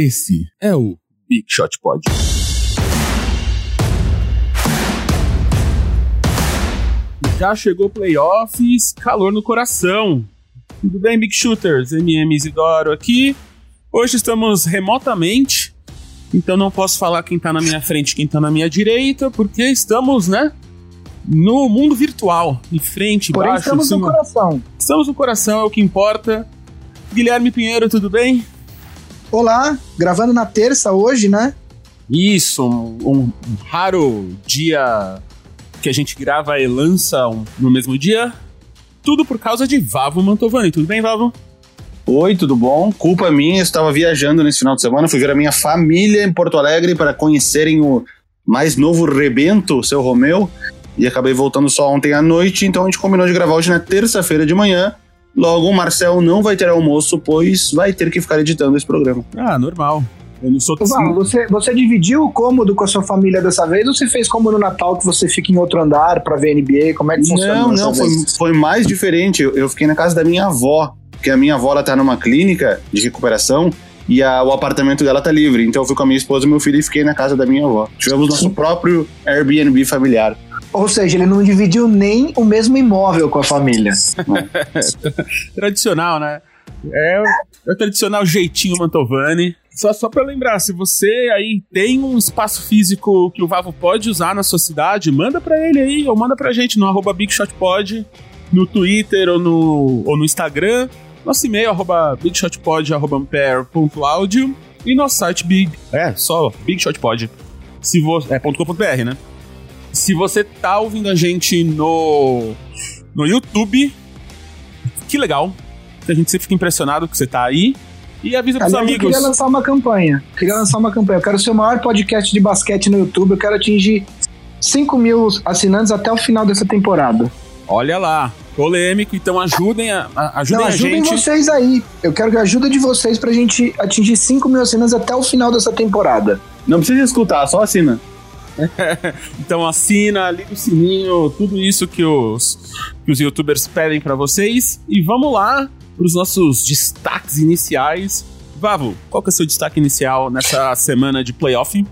Esse é o Big Shot Pod. Já chegou playoffs, calor no coração. Tudo bem, Big Shooters? MM Isidoro aqui. Hoje estamos remotamente, então não posso falar quem tá na minha frente e quem tá na minha direita, porque estamos, né? No mundo virtual, em frente, Porém, baixo, estamos no coração. Estamos no coração, é o que importa. Guilherme Pinheiro, tudo bem? Olá, gravando na terça hoje, né? Isso, um, um raro dia que a gente grava e lança um- no mesmo dia. Tudo por causa de Vavo Mantovani. Tudo bem, Vavo? Oi, tudo bom? Culpa minha, eu estava viajando nesse final de semana, fui ver a minha família em Porto Alegre para conhecerem o mais novo rebento, seu Romeu, e acabei voltando só ontem à noite, então a gente combinou de gravar hoje na terça-feira de manhã. Logo, o Marcel não vai ter almoço, pois vai ter que ficar editando esse programa. Ah, normal. Eu não sou Val, você, você dividiu o cômodo com a sua família dessa vez ou você fez como no Natal que você fica em outro andar pra ver NBA? Como é que funciona? Não, não, foi, foi mais diferente. Eu, eu fiquei na casa da minha avó, porque a minha avó ela tá numa clínica de recuperação e a- o apartamento dela tá livre. Então eu fui com a minha esposa e meu filho e fiquei na casa da minha avó. Tivemos nosso próprio Airbnb familiar. Ou seja, ele não dividiu nem o mesmo imóvel com a família. tradicional, né? É, o- é o tradicional jeitinho Mantovani. Só, só pra lembrar, se você aí tem um espaço físico que o Vavo pode usar na sua cidade, manda pra ele aí, ou manda pra gente no arroba BigShotPod, no Twitter ou no, ou no Instagram. Nosso e-mail, arroba bigshotpod, arroba ampere.audio. E nosso site, big, é, só bigshotpod. Se vo, é .com.br, né? Se você tá ouvindo a gente no, no YouTube, que legal. A gente sempre fica impressionado que você tá aí. E avisa pros Aliás, eu amigos. queria lançar uma campanha. Queria lançar uma campanha. Eu quero ser o maior podcast de basquete no YouTube. Eu quero atingir 5 mil assinantes até o final dessa temporada. Olha lá, polêmico, então ajudem a, a- ajudem Não, a ajudem gente. vocês aí. Eu quero que a ajuda de vocês pra gente atingir 5 mil assinantes até o final dessa temporada. Não precisa escutar, só assina. Então assina, liga o sininho, tudo isso que os, que os youtubers pedem pra vocês. E vamos lá pros nossos destaques iniciais. Vavo, qual que é o seu destaque inicial nessa semana de playoff?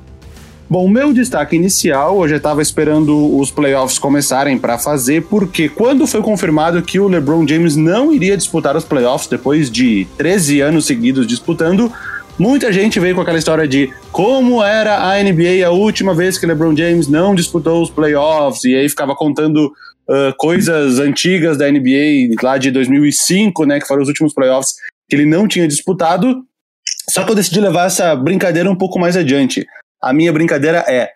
Bom, meu destaque inicial, eu já estava esperando os playoffs começarem para fazer, porque quando foi confirmado que o LeBron James não iria disputar os playoffs depois de 13 anos seguidos disputando, muita gente veio com aquela história de como era a NBA a última vez que LeBron James não disputou os playoffs, e aí ficava contando ah, coisas antigas da NBA lá de 2005, né, que foram os últimos playoffs que ele não tinha disputado. Só que eu decidi levar essa brincadeira um pouco mais adiante. A minha brincadeira é: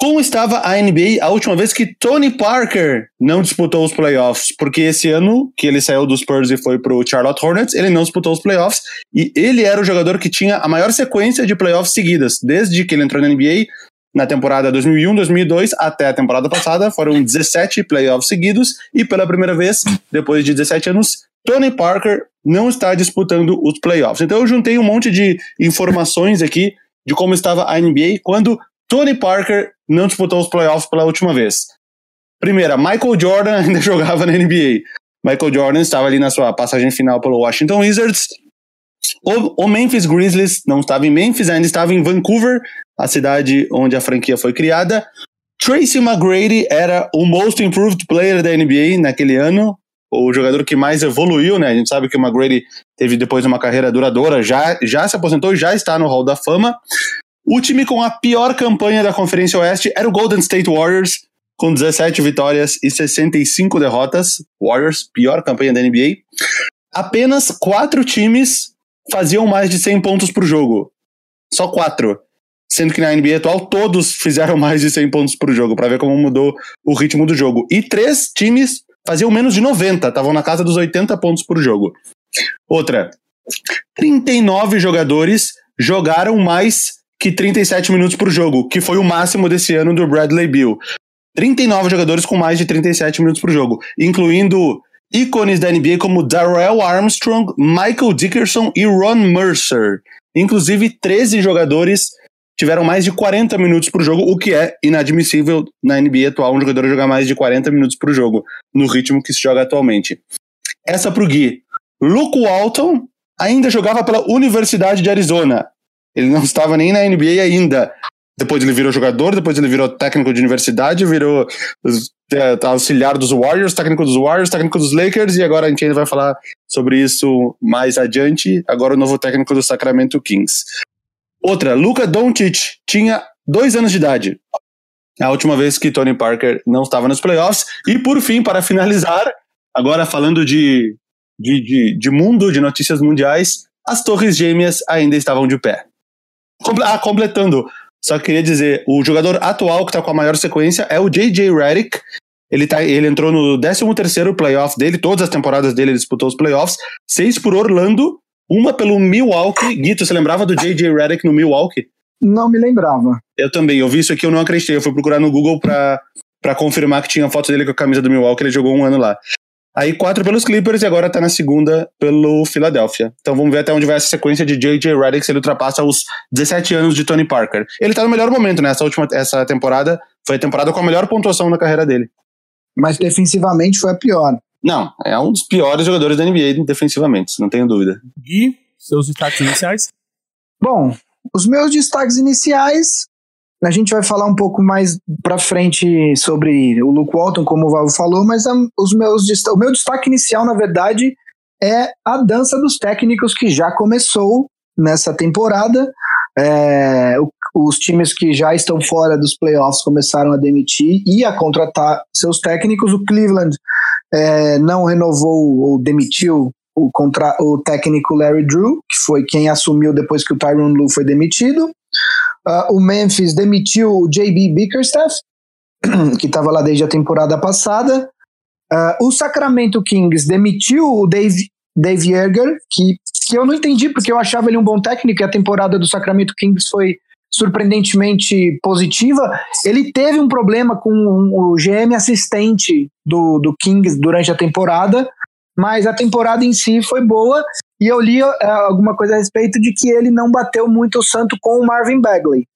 como estava a NBA a última vez que Tony Parker não disputou os playoffs? Porque esse ano que ele saiu dos Spurs e foi pro Charlotte Hornets, ele não disputou os playoffs e ele era o jogador que tinha a maior sequência de playoffs seguidas, desde que ele entrou na NBA. Na temporada 2001-2002 até a temporada passada foram 17 playoffs seguidos e pela primeira vez, depois de 17 anos, Tony Parker não está disputando os playoffs. Então eu juntei um monte de informações aqui de como estava a NBA quando Tony Parker não disputou os playoffs pela última vez. Primeira, Michael Jordan ainda jogava na NBA. Michael Jordan estava ali na sua passagem final pelo Washington Wizards. O, o Memphis Grizzlies não estava em Memphis, ainda estava em Vancouver, a cidade onde a franquia foi criada. Tracy McGrady era o Most Improved Player da NBA naquele ano, o jogador que mais evoluiu, né? A gente sabe que o McGrady teve depois uma carreira duradoura, já, já se aposentou, já está no Hall da Fama. O time com a pior campanha da Conferência Oeste era o Golden State Warriors, com 17 vitórias e 65 derrotas. Warriors, pior campanha da NBA. Apenas quatro times faziam mais de 100 pontos por jogo. Só quatro. Sendo que na NBA atual todos fizeram mais de 100 pontos por jogo, para ver como mudou o ritmo do jogo. E três times faziam menos de 90, estavam na casa dos 80 pontos por jogo. Outra, 39 jogadores jogaram mais que 37 minutos por jogo, que foi o máximo desse ano do Bradley Beal. 39 jogadores com mais de 37 minutos por jogo, incluindo ícones da NBA como Darrell Armstrong, Michael Dickerson e Ron Mercer. Inclusive, 13 jogadores tiveram mais de 40 minutos por jogo, o que é inadmissível na NBA atual, um jogador jogar mais de 40 minutos por jogo, no ritmo que se joga atualmente. Essa pro Gui. Luke Walton ainda jogava pela Universidade de Arizona. Ele não estava nem na NBA ainda. Depois ele virou jogador, depois ele virou técnico de universidade, virou é, auxiliar dos Warriors, técnico dos Warriors, técnico dos Lakers, e agora a gente ainda vai falar sobre isso mais adiante. Agora o novo técnico do Sacramento Kings. Outra, Luca Doncic tinha dois anos de idade. A última vez que Tony Parker não estava nos playoffs. E por fim, para finalizar, agora falando de, de, de, de mundo, de notícias mundiais, as Torres Gêmeas ainda estavam de pé. Ah, completando, só queria dizer, o jogador atual que está com a maior sequência é o J.J. Redick. Ele, tá, ele entrou no 13º playoff dele, todas as temporadas dele ele disputou os playoffs, seis por Orlando, uma pelo Milwaukee. Guito, você lembrava do J.J. Redick no Milwaukee? Não me lembrava. Eu também, eu vi isso aqui, eu não acreditei. Eu fui procurar no Google pra, pra confirmar que tinha foto dele com a camisa do Milwaukee, ele jogou um ano lá. Aí quatro pelos Clippers e agora tá na segunda pelo Philadelphia. Então vamos ver até onde vai essa sequência de J.J. Redick se ele ultrapassa os 17 anos de Tony Parker. Ele tá no melhor momento, né? Essa última essa temporada foi a temporada com a melhor pontuação na carreira dele. Mas defensivamente foi a pior. Não, é um dos piores jogadores da NBA defensivamente, não tenho dúvida. Gui, seus destaques iniciais? Bom, os meus destaques iniciais a gente vai falar um pouco mais para frente sobre o Luke Walton, como o Valvo falou, mas a, os meus, o meu destaque inicial, na verdade, é a dança dos técnicos que já começou nessa temporada. É, os times que já estão fora dos playoffs começaram a demitir e a contratar seus técnicos. O Cleveland é, não renovou ou demitiu o, contra, o técnico Larry Drew, que foi quem assumiu depois que o Tyron Lue foi demitido. Uh, o Memphis demitiu o JB Bickerstaff, que estava lá desde a temporada passada. Uh, o Sacramento Kings demitiu o Dave, Dave Yerger, que, que eu não entendi porque eu achava ele um bom técnico e a temporada do Sacramento Kings foi surpreendentemente positiva. Ele teve um problema com o GM assistente do, do Kings durante a temporada, mas a temporada em si foi boa e eu li uh, alguma coisa a respeito de que ele não bateu muito o santo com o Marvin Bagley.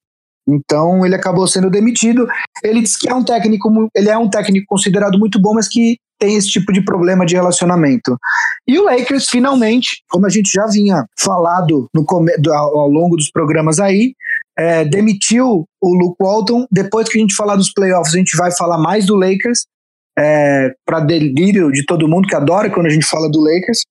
Então ele acabou sendo demitido. Ele disse que é um técnico, ele é um técnico considerado muito bom, mas que tem esse tipo de problema de relacionamento. E o Lakers finalmente, como a gente já vinha falado no, ao, longo dos programas aí, é, demitiu o Luke Walton. Depois que a gente falar dos playoffs, a gente vai falar mais do Lakers, é, para delírio de todo mundo que adora quando a gente fala do Lakers.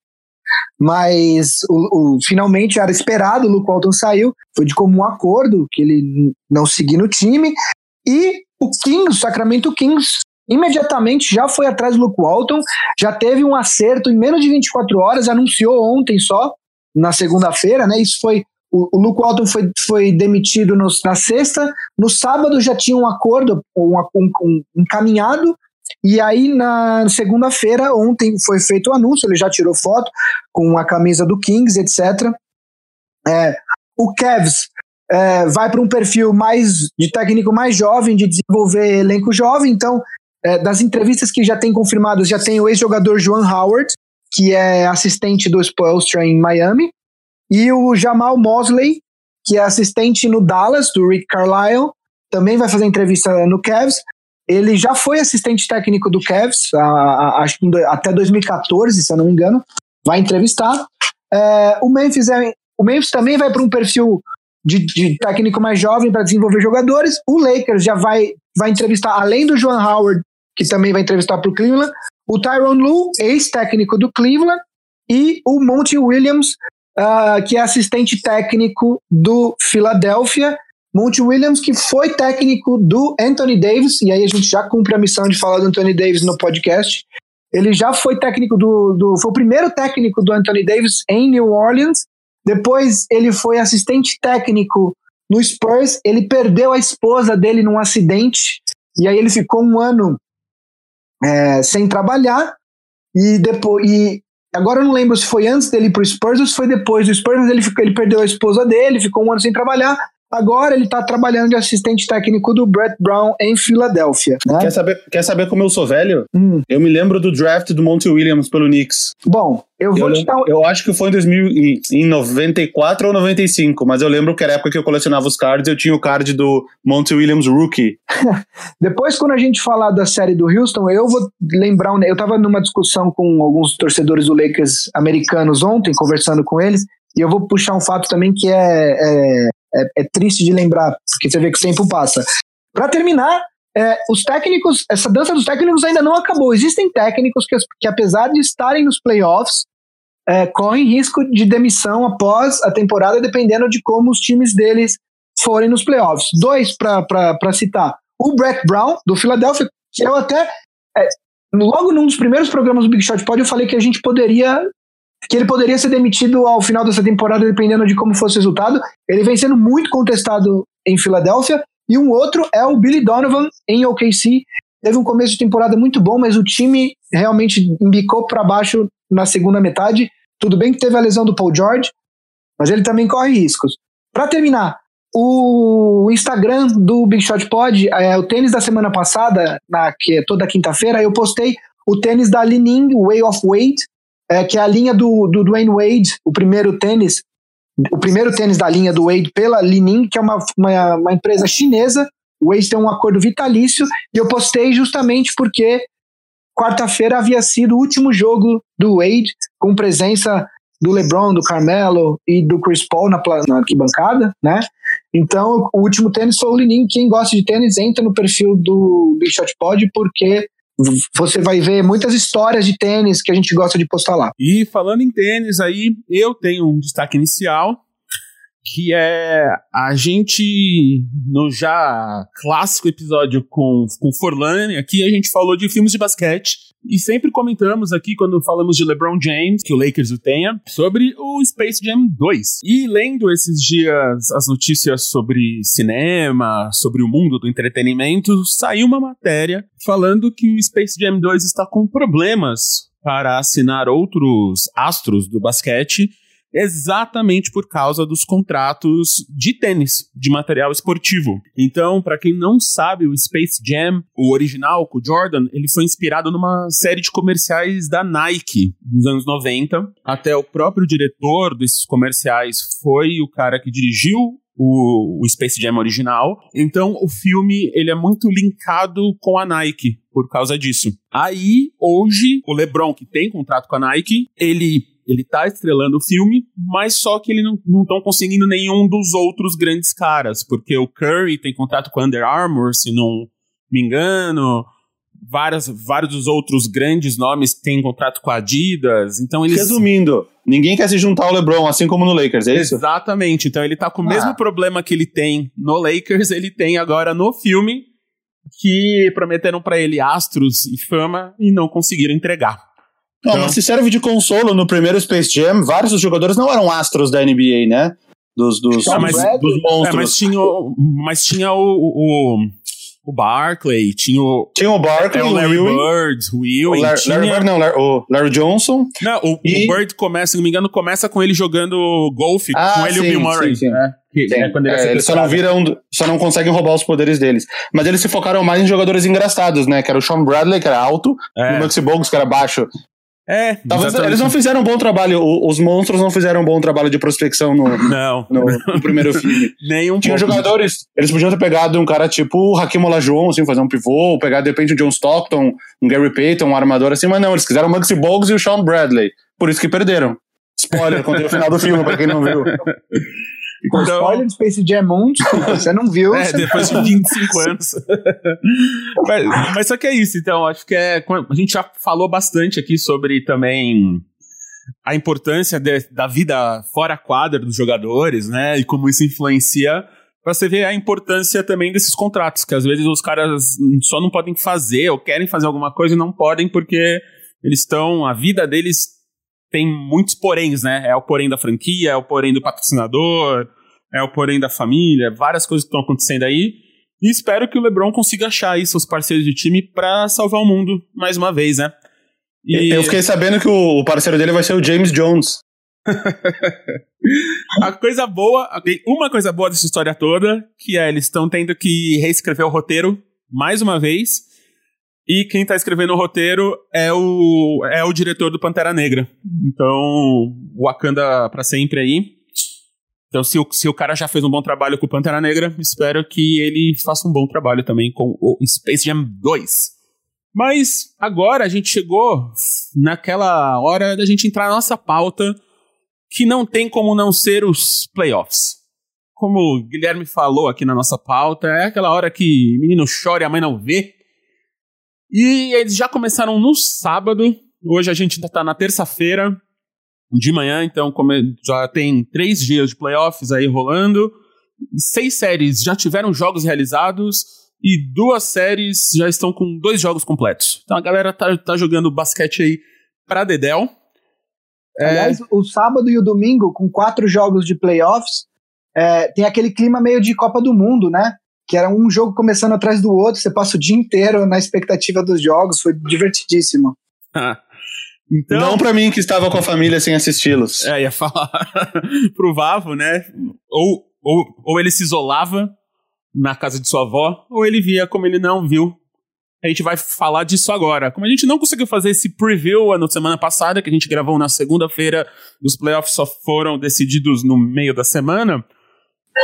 Mas o, o, finalmente era esperado, o Luke Walton saiu, foi de comum acordo que ele não seguia no time. E o Kings, o Sacramento Kings, imediatamente já foi atrás do Luke Walton, já teve um acerto em menos de 24 horas, anunciou ontem só, na segunda-feira, né? Isso foi. O, o Luke Walton foi, foi demitido no, na sexta, no sábado já tinha um acordo, um, um, um encaminhado e aí, na segunda-feira, ontem foi feito o anúncio, ele já tirou foto com a camisa do Kings, etc. É, o Cavs é, vai para um perfil mais de técnico mais jovem, de desenvolver elenco jovem. Então, é, das entrevistas que já tem confirmadas, já tem o ex-jogador Joan Howard, que é assistente do Spoelstra em Miami, e o Jamal Mosley, que é assistente no Dallas, do Rick Carlisle, também vai fazer entrevista no Cavs. Ele já foi assistente técnico do Cavs, acho que até 2014, se eu não me engano. Vai entrevistar. É, o, Memphis é, o Memphis também vai para um perfil de, de, técnico mais jovem para desenvolver jogadores. O Lakers já vai, vai entrevistar, além do Joan Howard, que também vai entrevistar para o Cleveland, o Tyron Lue, ex-técnico do Cleveland, e o Monty Williams, uh, que é assistente técnico do Philadelphia. Monty Williams, que foi técnico do Anthony Davis, e aí a gente já cumpre a missão de falar do Anthony Davis no podcast. Ele já foi técnico do, do. Foi o primeiro técnico do Anthony Davis em New Orleans. Depois ele foi assistente técnico no Spurs. Ele perdeu a esposa dele num acidente. E aí ele ficou um ano é, sem trabalhar. E depois. E agora eu não lembro se foi antes dele ir pro Spurs ou se foi depois do Spurs, mas ele, ficou, ele perdeu a esposa dele, ficou um ano sem trabalhar. Agora ele está trabalhando de assistente técnico do Brett Brown em Filadélfia. Né? Quer, saber, quer saber como eu sou velho? Hum. Eu me lembro do draft do Monty Williams pelo Knicks. Bom, eu vou eu, te dar um... eu acho que foi em, 2000, em, em 94 ou 95, mas eu lembro que era a época que eu colecionava os cards eu tinha o card do Monty Williams Rookie. Depois, quando a gente falar da série do Houston, eu vou lembrar. Eu estava numa discussão com alguns torcedores do Lakers americanos ontem, conversando com eles, E eu vou puxar um fato também que é, é, é, é triste de lembrar, porque você vê que o tempo passa. Para terminar, é, os técnicos, essa dança dos técnicos ainda não acabou. Existem técnicos que, que apesar de estarem nos playoffs, é, correm risco de demissão após a temporada, dependendo de como os times deles forem nos playoffs. Dois para citar. O Brett Brown, do Philadelphia, que eu até. É, logo num dos primeiros programas do Big Shot Pod, eu falei que a gente poderia. Que ele poderia ser demitido ao final dessa temporada, dependendo de como fosse o resultado. Ele vem sendo muito contestado em Filadélfia. E um outro é o Billy Donovan em OKC. Teve um começo de temporada muito bom, mas o time realmente embicou para baixo na segunda metade. Tudo bem que teve a lesão do Paul George, mas ele também corre riscos. Para terminar, o Instagram do Big Shot Pod, é, o tênis da semana passada, na, que é toda quinta-feira, eu postei o tênis da Lining Way of Weight, é, que é a linha do, do Dwayne Wade, o primeiro tênis, o primeiro tênis da linha do Wade pela Lining, que é uma, uma, uma empresa chinesa. O Wade tem um acordo vitalício, e eu postei justamente porque quarta-feira havia sido o último jogo do Wade, com presença do LeBron, do Carmelo e do Chris Paul na, na arquibancada, né? Então, o último tênis foi o Linin. Quem gosta de tênis entra no perfil do Big Shot Pod, porque você vai ver muitas histórias de tênis que a gente gosta de postar lá. E falando em tênis aí, eu tenho um destaque inicial que é a gente, no já clássico episódio com, com Forlane, aqui a gente falou de filmes de basquete, e sempre comentamos aqui, quando falamos de LeBron James, que o Lakers o tenha, sobre o Space Jam 2. E lendo esses dias as notícias sobre cinema, sobre o mundo do entretenimento, saiu uma matéria falando que o Space Jam 2 está com problemas para assinar outros astros do basquete exatamente por causa dos contratos de tênis, de material esportivo. Então, para quem não sabe, o Space Jam, o original com o Jordan, ele foi inspirado numa série de comerciais da Nike dos anos 90. Até o próprio diretor desses comerciais foi o cara que dirigiu o, o, Space Jam original. Então o filme ele é muito linkado com a Nike por causa disso. Aí hoje o LeBron que tem contrato com a Nike, ele ele tá estrelando o filme, mas só que ele não estão conseguindo nenhum dos outros grandes caras, porque o Curry tem contrato com a Under Armour, se não me engano, várias, vários dos outros grandes nomes têm contrato com a Adidas, então eles... Resumindo, ninguém quer se juntar ao LeBron, assim como no Lakers, é isso? Exatamente, então ele tá com o ah. mesmo problema que ele tem no Lakers, ele tem agora no filme, que prometeram para ele astros e fama e não conseguiram entregar. Não, então... mas se serve de consolo no primeiro Space Jam, vários dos jogadores não eram astros da NBA, né? Dos, dos, ah, mas, dos monstros. É, mas tinha, mas tinha o, o, o Barkley, tinha o. Tinha o Barkley, é, o Larry o Bird, o Ewing. O Larry, tinha... Larry Bird, não, Larry, o Larry Johnson. Não, o, e... o, Bird começa, se não me engano, começa com ele jogando golfe, ah, com ele sim, e o Bill Murray. Sim, sim. Né? Que, é, quando ele é, eles só não viram, só não conseguem roubar os poderes deles. Mas eles se focaram mais em jogadores engraçados, né? Que era o Sean Bradley, que era alto, é. e o Maxi Bogues, que era baixo. É, Talvez eles não fizeram um bom trabalho, os monstros não fizeram um bom trabalho de prospecção no, não. no, no primeiro filme. Nenhum Tinha jogadores, eles podiam ter pegado um cara tipo o Hakim Olajuwon, assim, fazer um pivô, pegar de repente o John Stockton, um Gary Payton, um armador assim, mas não, eles quiseram o Maxi Boggs e o Sean Bradley. Por isso que perderam. Spoiler, contei o final do filme, pra quem não viu. Com então, spoiler de Space Jam 1, desculpa, você não viu. É, depois de 25 anos. mas, mas só que é isso, então, acho que é. A gente já falou bastante aqui sobre também a importância de, da vida fora quadra dos jogadores, né? E como isso influencia. Pra você ver a importância também desses contratos, que às vezes os caras só não podem fazer ou querem fazer alguma coisa e não podem porque eles estão. A vida deles tem muitos poréns, né? É o porém da franquia, é o porém do patrocinador, é o porém da família, várias coisas que estão acontecendo aí. E espero que o LeBron consiga achar aí seus parceiros de time para salvar o mundo mais uma vez, né? E... Eu fiquei sabendo que o parceiro dele vai ser o James Jones. a coisa boa, uma coisa boa dessa história toda, que é eles estão tendo que reescrever o roteiro mais uma vez. E quem tá escrevendo o roteiro é o, é o diretor do Pantera Negra. Então, Wakanda para sempre aí. Então, se o, se o cara já fez um bom trabalho com o Pantera Negra, espero que ele faça um bom trabalho também com o Space Jam 2. Mas agora a gente chegou naquela hora da gente entrar na nossa pauta, que não tem como não ser os playoffs. Como o Guilherme falou aqui na nossa pauta, é aquela hora que menino chora e a mãe não vê. E eles já começaram no sábado. Hoje a gente tá na terça-feira de manhã, então já tem três dias de playoffs aí rolando. Seis séries já tiveram jogos realizados e duas séries já estão com dois jogos completos. Então a galera tá, tá jogando basquete aí pra Dedel. É... Aliás, o sábado e o domingo, com quatro jogos de playoffs, é, tem aquele clima meio de Copa do Mundo, né? Que era um jogo começando atrás do outro, você passa o dia inteiro na expectativa dos jogos, foi divertidíssimo. então, Não para mim que estava com a família sem assisti-los. É, ia falar pro Vavo, né? Ou, ou, ou ele se isolava na casa de sua avó, ou ele via como ele não viu a gente vai falar disso agora. Como a gente não conseguiu fazer esse preview na semana passada, que a gente gravou na segunda-feira, os playoffs só foram decididos no meio da semana,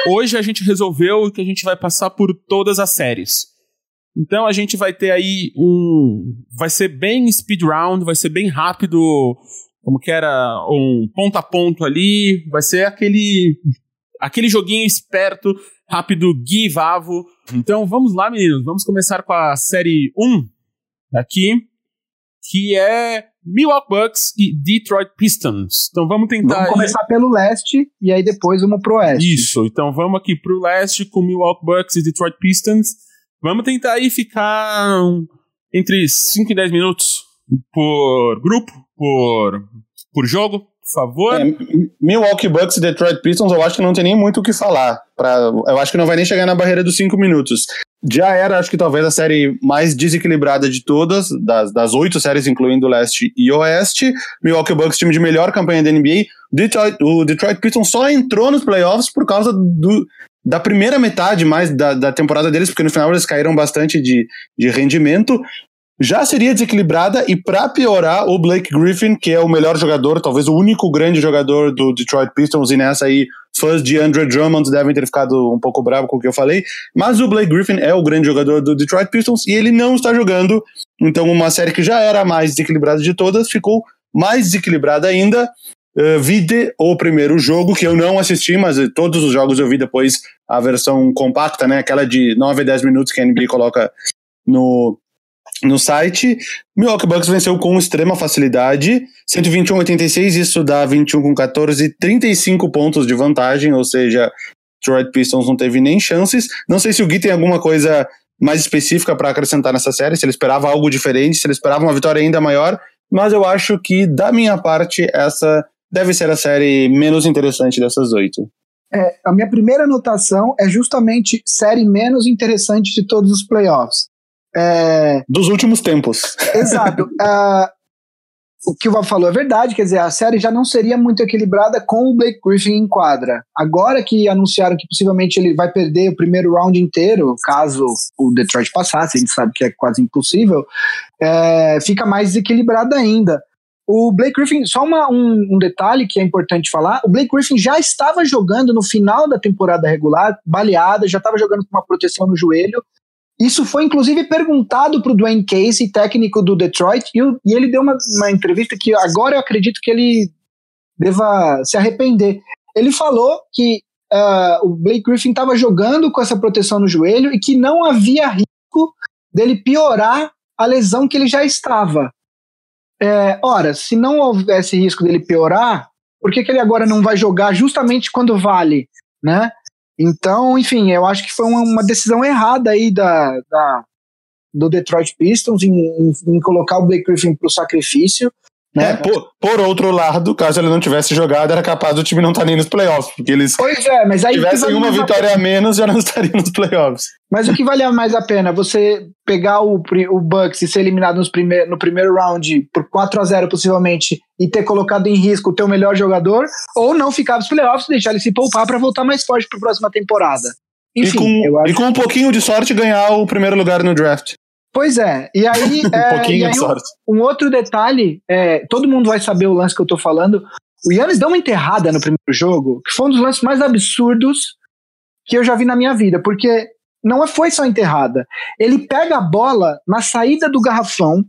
hoje a gente resolveu que a gente vai passar por todas as séries. Então a gente vai ter aí um. Vai ser bem speed round, vai ser bem rápido, como que era, um ponto a ponto ali. Vai ser aquele. aquele joguinho esperto rápido Gui Vavo. Então vamos lá, meninos. Vamos começar com a série 1 aqui, que é Milwaukee Bucks e Detroit Pistons. Então vamos tentar. Vamos começar pelo leste e aí depois vamos pro oeste. Isso. Então vamos aqui pro leste com Milwaukee Bucks e Detroit Pistons. Vamos tentar aí ficar entre 5 e 10 minutos por grupo, por, por jogo por favor. É, Milwaukee Bucks e Detroit Pistons, eu acho que não tem nem muito o que falar. Pra, eu acho que não vai nem chegar na barreira dos cinco minutos. Já era, acho que talvez a série mais desequilibrada de todas, das, oito séries, incluindo leste e oeste. Milwaukee Bucks, time de melhor campanha da NBA. Detroit, o Detroit Pistons só entrou nos playoffs por causa do, da primeira metade mais da, da temporada deles, porque no final eles caíram bastante de, de rendimento já seria desequilibrada e para piorar, o Blake Griffin, que é o melhor jogador, talvez o único grande jogador do Detroit Pistons, e nessa aí fãs de Andre Drummond devem ter ficado um pouco bravo com o que eu falei, mas o Blake Griffin é o grande jogador do Detroit Pistons e ele não está jogando, então uma série que já era a mais desequilibrada de todas ficou mais desequilibrada ainda. Uh, vide o primeiro jogo, que eu não assisti, mas todos os jogos eu vi depois a versão compacta, né? Aquela de 9 a 10 minutos que a NBA coloca no, no site. Milwaukee Bucks venceu com extrema facilidade, 121-86, isso dá 21 com 14, 35 pontos de vantagem, ou seja, Detroit Pistons não teve nem chances. Não sei se o Gui tem alguma coisa mais específica para acrescentar nessa série, se ele esperava algo diferente, se ele esperava uma vitória ainda maior, mas eu acho que, da minha parte, essa deve ser a série menos interessante dessas oito. É, a minha primeira anotação é justamente série menos interessante de todos os playoffs. É... Dos últimos tempos. Exato. uh, o que o Val falou é verdade, quer dizer, a série já não seria muito equilibrada com o Blake Griffin em quadra. Agora que anunciaram que possivelmente ele vai perder o primeiro round inteiro, caso o Detroit passasse, a gente sabe que é quase impossível, é, fica mais desequilibrada ainda. O Blake Griffin, só uma, um, um, detalhe que é importante falar: o Blake Griffin já estava jogando no final da temporada regular, baleada, já estava jogando com uma proteção no joelho, isso foi inclusive perguntado para o Dwayne Casey, técnico do Detroit, e, e ele deu uma, uma, entrevista que agora eu acredito que ele deva se arrepender. Ele falou que uh, o Blake Griffin estava jogando com essa proteção no joelho e que não havia risco dele piorar a lesão que ele já estava. É, ora, se não houvesse risco dele piorar, por que, que ele agora não vai jogar justamente quando vale, né? Então, enfim, eu acho que foi uma, uma decisão errada aí da, da do Detroit Pistons em, em, em colocar o Blake Griffin para o sacrifício. Né? É, por, por, outro lado, caso ele não tivesse jogado, era capaz do time não estar tá nem nos playoffs, porque eles pois é, mas aí tivessem uma vitória a, menos, já não estariam nos playoffs. Mas o que valia mais a pena? Você pegar o, o Bucks e ser eliminado nos primeir, no primeiro round por 4 a 0 possivelmente e ter colocado em risco o teu melhor jogador, ou não ficar nos playoffs e deixar ele se poupar para voltar mais forte para a próxima temporada. Enfim, e com, e com um pouquinho de sorte ganhar o primeiro lugar no draft. Pois é, e aí, é, um, pouquinho aí um, um, outro detalhe, é, todo mundo vai saber o lance que eu tô falando. O Yannis deu uma enterrada no primeiro jogo, que foi um dos lances mais absurdos que eu já vi na minha vida, porque não foi só enterrada. Ele pega a bola na saída do garrafão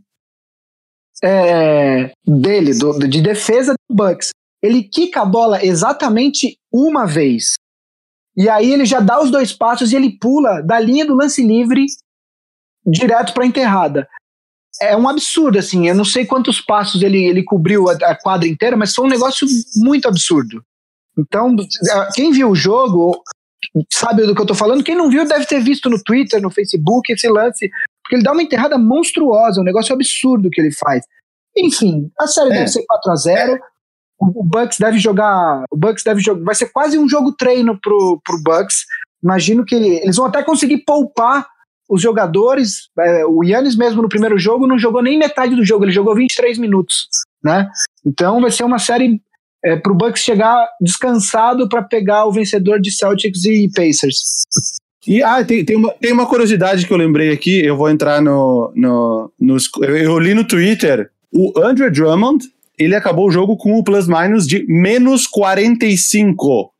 é, dele, do, de defesa do Bucks. ele quica a bola exatamente uma vez. E aí ele já dá os dois passos e ele pula da linha do lance livre direto para a enterrada. É um absurdo, assim. Eu não sei quantos passos ele, ele cobriu a, a quadra inteira, mas foi um negócio muito absurdo. Então, quem viu o jogo sabe do que eu tô falando. Quem não viu deve ter visto no Twitter, no Facebook, esse lance. Porque ele dá uma enterrada monstruosa, um negócio absurdo que ele faz. Enfim, a série é. deve ser 4 a 0 o Bucks deve jogar. O Bucks deve jogar. Vai ser quase um jogo treino pro, pro Bucks. Imagino que eles vão até conseguir poupar os jogadores. É, o Yannis mesmo no primeiro jogo não jogou nem metade do jogo, ele jogou 23 minutos, né? Então vai ser uma série é, pro Bucks chegar descansado para pegar o vencedor de Celtics e Pacers. E ah, tem, tem, uma, tem uma curiosidade que eu lembrei aqui, eu vou entrar no. no, no eu li no Twitter. O Andrew Drummond ele acabou o jogo com o plus-minus de menos 45.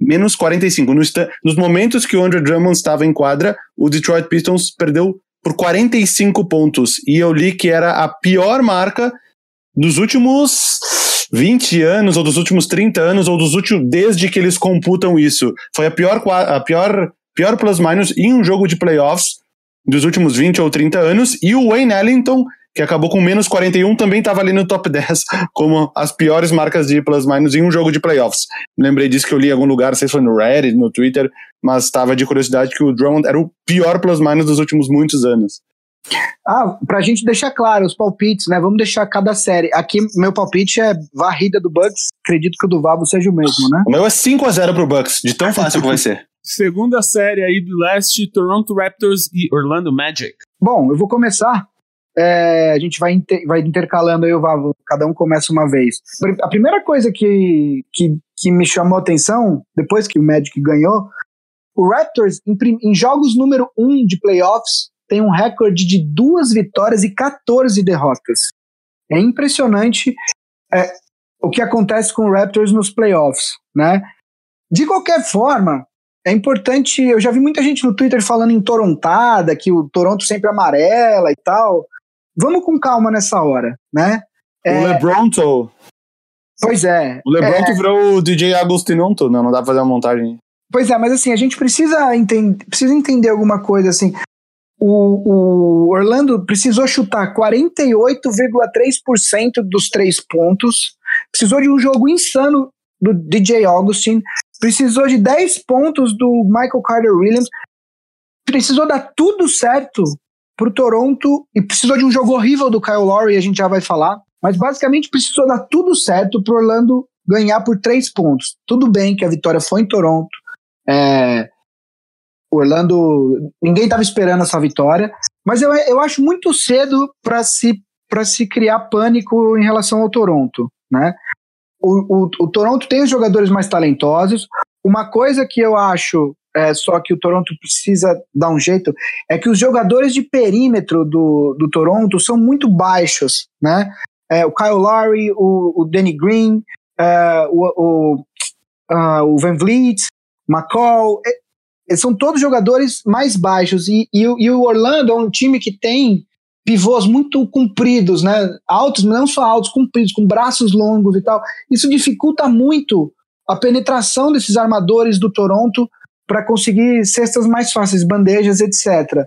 Menos 45. Nos, nos momentos que o Andrew Drummond estava em quadra, o Detroit Pistons perdeu por 45 pontos. E eu li que era a pior marca dos últimos 20 anos, ou dos últimos 30 anos, ou dos últimos. desde que eles computam isso. Foi a pior, a pior, pior plus-minus em um jogo de playoffs dos últimos 20 ou 30 anos. E o Wayne Ellington que acabou com menos 41, também estava ali no top 10 como as piores marcas de plus-minus em um jogo de playoffs. Lembrei disso que eu li em algum lugar, não sei se foi no Reddit, no Twitter, mas estava de curiosidade que o Drummond era o pior plus-minus dos últimos muitos anos. Ah, pra gente deixar claro os palpites, né? Vamos deixar cada série. Aqui, meu palpite é varrida do Bucks. Acredito que o do Vavo seja o mesmo, né? O meu é 5x0 pro Bucks, de tão fácil que vai ser. Segunda série aí do leste, Toronto Raptors e Orlando Magic. Bom, eu vou começar é, a gente vai, inter, vai intercalando aí o Vavo, cada um começa uma vez. A primeira coisa que, que, que me chamou a atenção, depois que o Magic ganhou, o Raptors, em, em jogos número 1 um de playoffs, tem um recorde de duas vitórias e 14 derrotas. É impressionante é, o que acontece com o Raptors nos playoffs, né? De qualquer forma, é importante. Eu já vi muita gente no Twitter falando em Torontada, que o Toronto sempre amarela e tal vamos com calma nessa hora, né? É... O LeBronto. Pois é. O LeBronto é... virou o DJ Agostinonto, não, não dá pra fazer uma montagem. Pois é, mas assim, a gente precisa, entender, precisa entender alguma coisa assim. O, o Orlando precisou chutar 48,3% dos três pontos, precisou de um jogo insano do DJ Augustin, precisou de 10 pontos do Michael Carter Williams, precisou dar tudo certo pro Toronto e precisou de um jogo horrível do Kyle Lowry, a gente já vai falar, mas basicamente precisou dar tudo certo pro Orlando ganhar por três pontos. Tudo bem que a vitória foi em Toronto, é, Orlando, ninguém estava esperando essa vitória, mas eu, eu acho muito cedo para se, se criar pânico em relação ao Toronto, né? O, o, o Toronto tem os jogadores mais talentosos. Uma coisa que eu acho é, só que o Toronto precisa dar um jeito, é que os jogadores de perímetro do, do Toronto são muito baixos, né? É, o Kyle Lowry, o, o Danny Green, é, o, o, uh, o Van Vliet, McCall, é, são todos jogadores mais baixos, e, e, e, o Orlando é um time que tem pivôs muito compridos, né? Altos, não só altos, compridos, com braços longos e tal. Isso dificulta muito a penetração desses armadores do Toronto para conseguir cestas mais fáceis, bandejas, etc.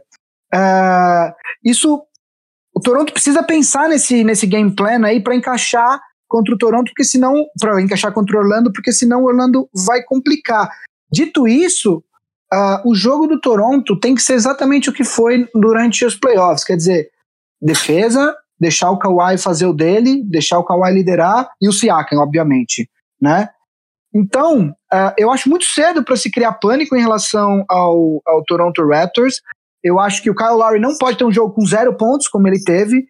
Uh, é, isso, o Toronto precisa pensar nesse, nesse game plan aí para encaixar contra o Toronto, porque senão, para encaixar contra o Orlando, porque senão o Orlando vai complicar. Dito isso, uh, o jogo do Toronto tem que ser exatamente o que foi durante os playoffs, quer dizer, defesa, deixar o Kawhi fazer o dele, deixar o Kawhi liderar e o Siakam, obviamente, né? Então, uh, eu acho muito cedo para se criar pânico em relação ao, ao Toronto Raptors. Eu acho que o Kyle Lowry não pode ter um jogo com zero pontos, como ele teve.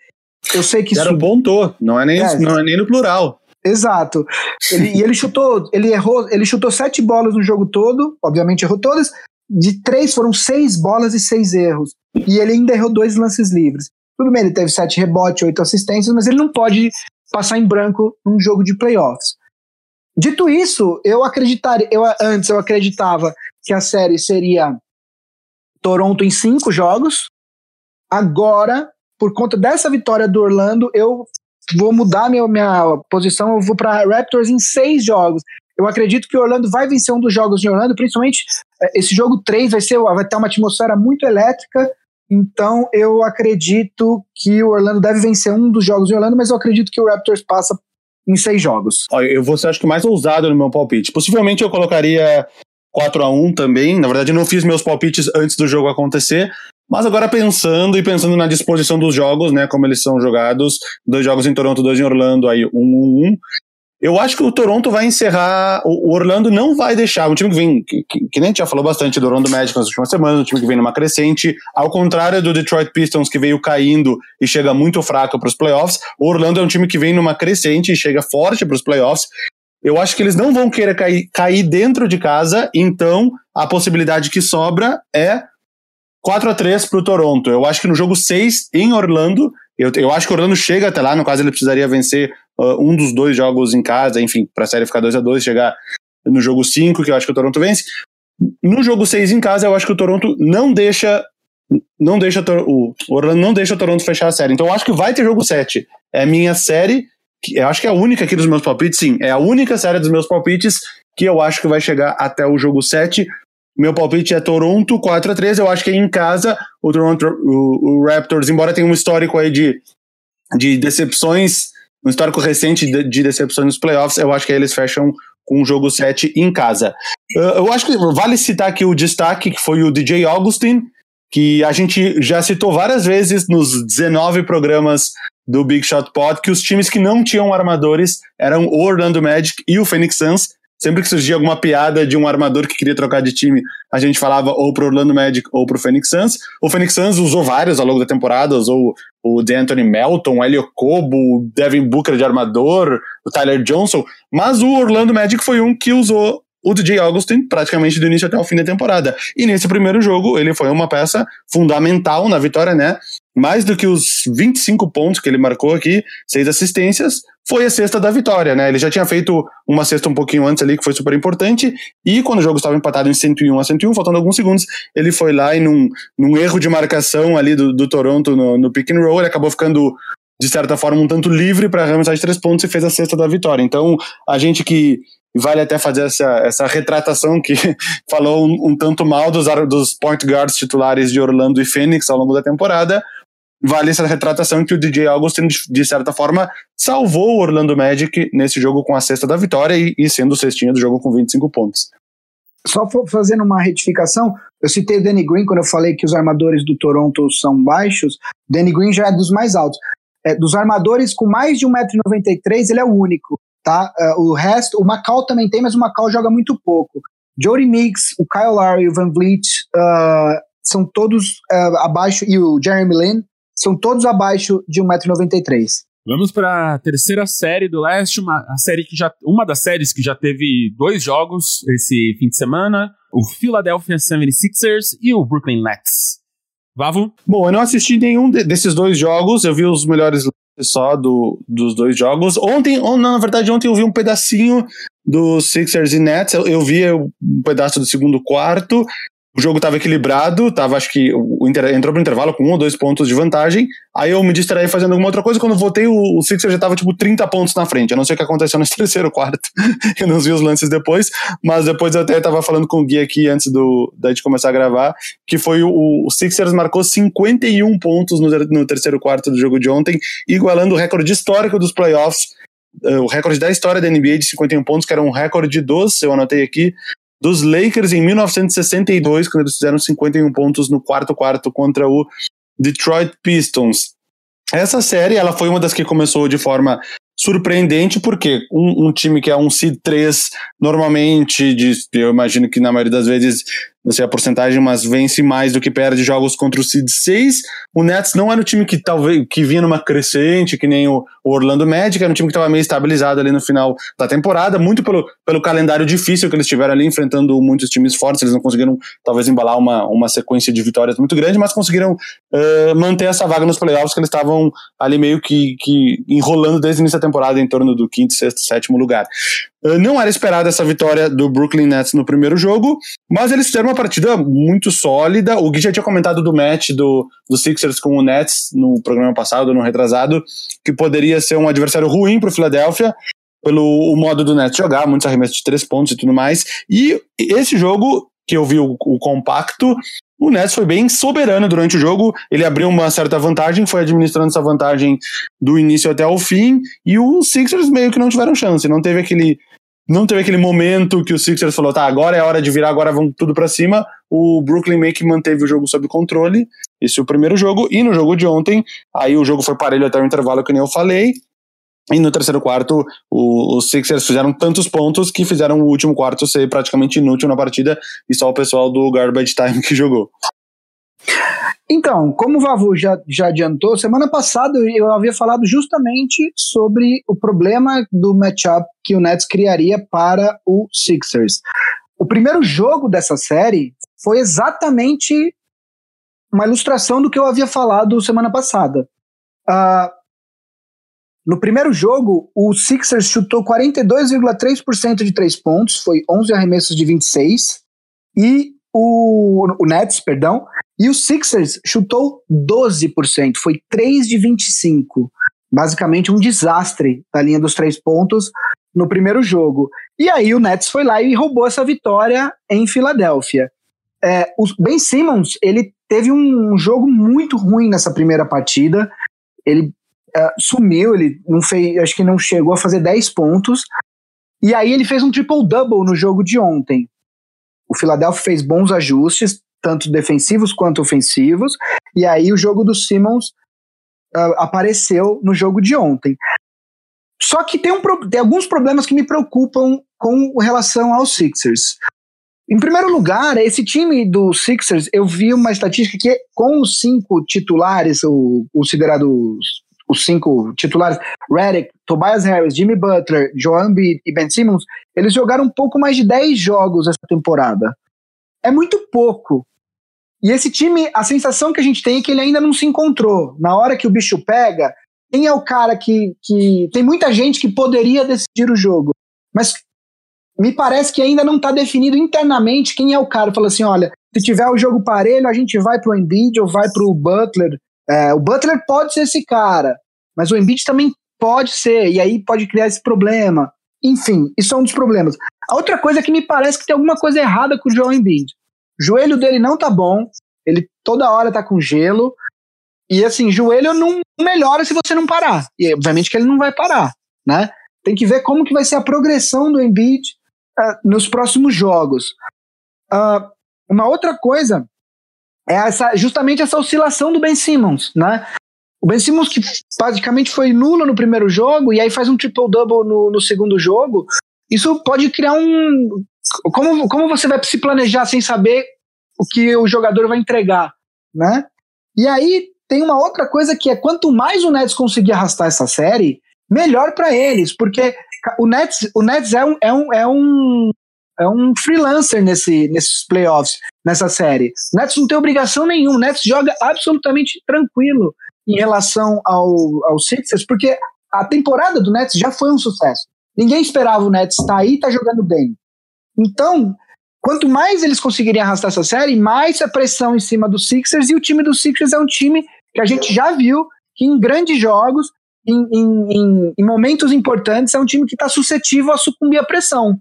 Eu sei que zero isso... ponto, não é nem, é, não é nem no plural. Exato. Ele, e ele chutou, ele errou, ele chutou sete bolas no jogo todo, obviamente errou todas. De três foram seis bolas e seis erros. E ele ainda errou dois lances livres. Tudo bem, ele teve sete rebotes, oito assistências, mas ele não pode passar em branco num jogo de playoffs. Dito isso, eu acreditaria, eu antes eu acreditava que a série seria Toronto em cinco jogos. Agora, por conta dessa vitória do Orlando, eu vou mudar minha, minha posição, eu vou para Raptors em seis jogos. Eu acredito que o Orlando vai vencer um dos jogos de Orlando, principalmente é, esse jogo 3 vai ser vai ter uma atmosfera muito elétrica. Então eu acredito que o Orlando deve vencer um dos jogos de Orlando, mas eu acredito que o Raptors passa em seis jogos. Eu vou ser acho que mais ousado no meu palpite. Possivelmente eu colocaria 4 a 1 também. Na verdade, eu não fiz meus palpites antes do jogo acontecer. Mas agora pensando e pensando na disposição dos jogos, né, como eles são jogados, dois jogos em Toronto, dois em Orlando, aí um, um, um. Eu acho que o Toronto vai encerrar. O Orlando não vai deixar. Um time que vem, que, que, que nem a gente já falou bastante do Orlando Magic nas últimas semanas, um time que vem numa crescente. Ao contrário do Detroit Pistons, que veio caindo e chega muito fraco para os playoffs, o Orlando é um time que vem numa crescente e chega forte para os playoffs. Eu acho que eles não vão querer cair, cair dentro de casa, então a possibilidade que sobra é 4 a 3 para o Toronto. Eu acho que no jogo 6 em Orlando, eu, eu acho que o Orlando chega até lá, no caso ele precisaria vencer uh, um dos dois jogos em casa, enfim, para a série ficar 2 a 2 chegar no jogo 5, que eu acho que o Toronto vence. No jogo 6 em casa, eu acho que o Toronto não deixa não deixa o Orlando não deixa o Toronto fechar a série. Então eu acho que vai ter jogo 7. É a minha série, eu acho que é a única aqui dos meus palpites, sim, é a única série dos meus palpites que eu acho que vai chegar até o jogo 7. Meu palpite é Toronto 4 a 3 Eu acho que em casa o Toronto, o, o Raptors, embora tenha um histórico aí de, de decepções um histórico recente de, de decepções nos playoffs, eu acho que eles fecham com o jogo 7 em casa. Eu acho que vale citar aqui o destaque, que foi o DJ Augustin, que a gente já citou várias vezes nos 19 programas do Big Shot Pod, que os times que não tinham armadores eram o Orlando Magic e o Phoenix Suns, Sempre que surgia alguma piada de um armador que queria trocar de time, a gente falava ou pro Orlando Magic ou pro Phoenix Suns. O Phoenix Suns usou vários ao longo da temporada, usou o D'Anthony Melton, o Helio Cobo, o Devin Booker de armador, o Tyler Johnson, mas o Orlando Magic foi um que usou o DJ Augustin praticamente do início até o fim da temporada. E nesse primeiro jogo, ele foi uma peça fundamental na vitória, né? Mais do que os 25 pontos que ele marcou aqui, seis assistências, foi a sexta da vitória, né? Ele já tinha feito uma sexta um pouquinho antes ali, que foi super importante, e quando o jogo estava empatado em 101 a 101, faltando alguns segundos, ele foi lá e num, num erro de marcação ali do, do Toronto no, no pick and roll, ele acabou ficando de certa forma, um tanto livre para arremessar de três pontos e fez a sexta da vitória. Então, a gente que vale até fazer essa, essa retratação que falou um, um, tanto mal dos, dos point guards titulares de Orlando e Phoenix ao longo da temporada. Vale essa retratação que o DJ Augustin, de certa forma, salvou o Orlando Magic nesse jogo com a sexta da vitória e, e sendo o cestinho do jogo com 25 pontos. Só fazendo uma retificação, eu citei o Danny Green quando eu falei que os armadores do Toronto são baixos. Danny Green já é dos mais altos. É, dos armadores com mais de 1,93m, ele é o único tá? Uh, o resto, o Macau também tem, mas o Macau joga muito pouco. Jody Mix, o Kyle Lowry, o Van Vliet uh, são todos uh, abaixo, e o Jeremy Lin são todos abaixo de 1,93m. Vamos para a terceira série do leste, uma, a série que já, uma das séries que já teve dois jogos esse fim de semana, o Philadelphia 76ers e o Brooklyn Nets. Vavo? Bom, eu não assisti nenhum de, desses dois jogos, eu vi os melhores só do, dos dois jogos. Ontem, ou não, na verdade, ontem eu vi um pedacinho dos Sixers e Nets. Eu, eu vi um pedaço do segundo quarto. O jogo estava equilibrado, tava, acho que o Inter entrou pro intervalo com um ou dois pontos de vantagem. Aí eu me distraí fazendo alguma outra coisa. Quando voltei, o, o Sixers já estava tipo 30 pontos na frente. Eu não sei o que aconteceu nesse terceiro quarto. eu não vi os lances depois. Mas depois eu até estava falando com o Gui aqui antes do, da gente começar a gravar. Que foi o, o Sixers marcou 51 pontos no, no terceiro quarto do jogo de ontem, igualando o recorde histórico dos playoffs uh, o recorde da história da NBA de 51 pontos, que era um recorde dos, eu anotei aqui, dos Lakers em 1962, quando eles fizeram 51 pontos no quarto quarto contra o Detroit Pistons. Essa série ela foi uma das que começou de forma surpreendente, porque um, um time que é um seed 3, normalmente, de, eu imagino que na maioria das vezes não sei a porcentagem, mas vence mais do que perde jogos contra o Seed 6. O Nets não era o time que talvez que vinha numa crescente, que nem o, Orlando Magic, era um time que estava meio estabilizado ali no final da temporada, muito pelo, pelo calendário difícil que eles tiveram ali, enfrentando muitos times fortes, eles não conseguiram talvez embalar uma, uma sequência de vitórias muito grande, mas conseguiram uh, manter essa vaga nos playoffs que eles estavam ali meio que, que enrolando desde o início da temporada em torno do quinto, sexto, sétimo lugar. Uh, não era esperada essa vitória do Brooklyn Nets no primeiro jogo, mas eles fizeram uma partida muito sólida. O Gui já tinha comentado do match do, do Sixers com o Nets no programa passado, no retrasado, que poderia ser um adversário ruim para o Philadelphia, pelo modo do Nets jogar, muitos arremessos de três pontos e tudo mais. E esse jogo, que eu vi o, o compacto, o Nets foi bem soberano durante o jogo, ele abriu uma certa vantagem, foi administrando essa vantagem do início até o fim, e os Sixers meio que não tiveram chance, não teve aquele não teve aquele momento que o Sixers falou, tá, agora é hora de virar, agora vamos tudo para cima. O Brooklyn meio que manteve o jogo sob controle. Esse é o primeiro jogo. E no jogo de ontem, aí o jogo foi parelho até o intervalo, que nem eu falei. E no terceiro quarto, os Sixers fizeram tantos pontos que fizeram o último quarto ser praticamente inútil na partida e só o pessoal do Garbage Time que jogou. Então, como o Vavu já, já adiantou, semana passada eu havia falado justamente sobre o problema do matchup que o Nets criaria para o Sixers. O primeiro jogo dessa série foi exatamente uma ilustração do que eu havia falado semana passada. Uh, no primeiro jogo, o Sixers chutou 42,3% de três pontos, foi 11 arremessos de 26, e o, o Nets, perdão, e o Sixers chutou 12%, foi 3 de 25. Basicamente um desastre da linha dos três pontos no primeiro jogo. E aí o Nets foi lá e roubou essa vitória em Filadélfia. É, o Ben Simmons, ele teve um jogo muito ruim nessa primeira partida. Ele uh, sumiu, ele não fez, acho que não chegou a fazer 10 pontos. E aí ele fez um triple-double no jogo de ontem. O Philadelphia fez bons ajustes, tanto defensivos quanto ofensivos, e aí o jogo do Simmons uh, apareceu no jogo de ontem. Só que tem, um, tem alguns problemas que me preocupam com relação aos Sixers. Em primeiro lugar, esse time do Sixers, eu vi uma estatística que com os cinco titulares, o, considerados os cinco titulares, Redick, Tobias Harris, Jimmy Butler, Joel Embiid e Ben Simmons, eles jogaram um pouco mais de 10 jogos essa temporada. É muito pouco. E esse time, a sensação que a gente tem é que ele ainda não se encontrou. Na hora que o bicho pega, quem é o cara que, que. Tem muita gente que poderia decidir o jogo, mas me parece que ainda não está definido internamente quem é o cara. Fala assim: olha, se tiver o jogo parelho, a gente vai pro Embiid ou vai pro Butler. É, o Butler pode ser esse cara, mas o Embiid também pode ser, e aí pode criar esse problema. Enfim, isso é um dos problemas. A outra coisa é que me parece que tem alguma coisa errada com o Joel Embiid. O joelho dele não tá bom, ele toda hora tá com gelo, e assim, joelho não melhora se você não parar. E obviamente que ele não vai parar, né? Tem que ver como que vai ser a progressão do Embiid uh, nos próximos jogos. Uh, uma outra coisa é essa, justamente essa oscilação do Ben Simmons, né? O Ben Simmons, que basicamente foi nulo no primeiro jogo, e aí faz um triple-double no, no segundo jogo, isso pode criar um. Como, como você vai se planejar sem saber o que o jogador vai entregar, né? E aí tem uma outra coisa que é quanto mais o Nets conseguir arrastar essa série, melhor para eles, porque o Nets, o Nets é um, é um, é um, é um freelancer nesse, nesses playoffs, nessa série. O Nets não tem obrigação nenhuma, o Nets joga absolutamente tranquilo em relação ao, ao Sixers, porque a temporada do Nets já foi um sucesso. Ninguém esperava o Nets estar aí e tá jogando bem. Então, quanto mais eles conseguirem arrastar essa série, mais a pressão em cima do Sixers, e o time do Sixers é um time que a gente já viu que em grandes jogos, em, em, em, momentos importantes, é um time que está suscetível a sucumbir à pressão.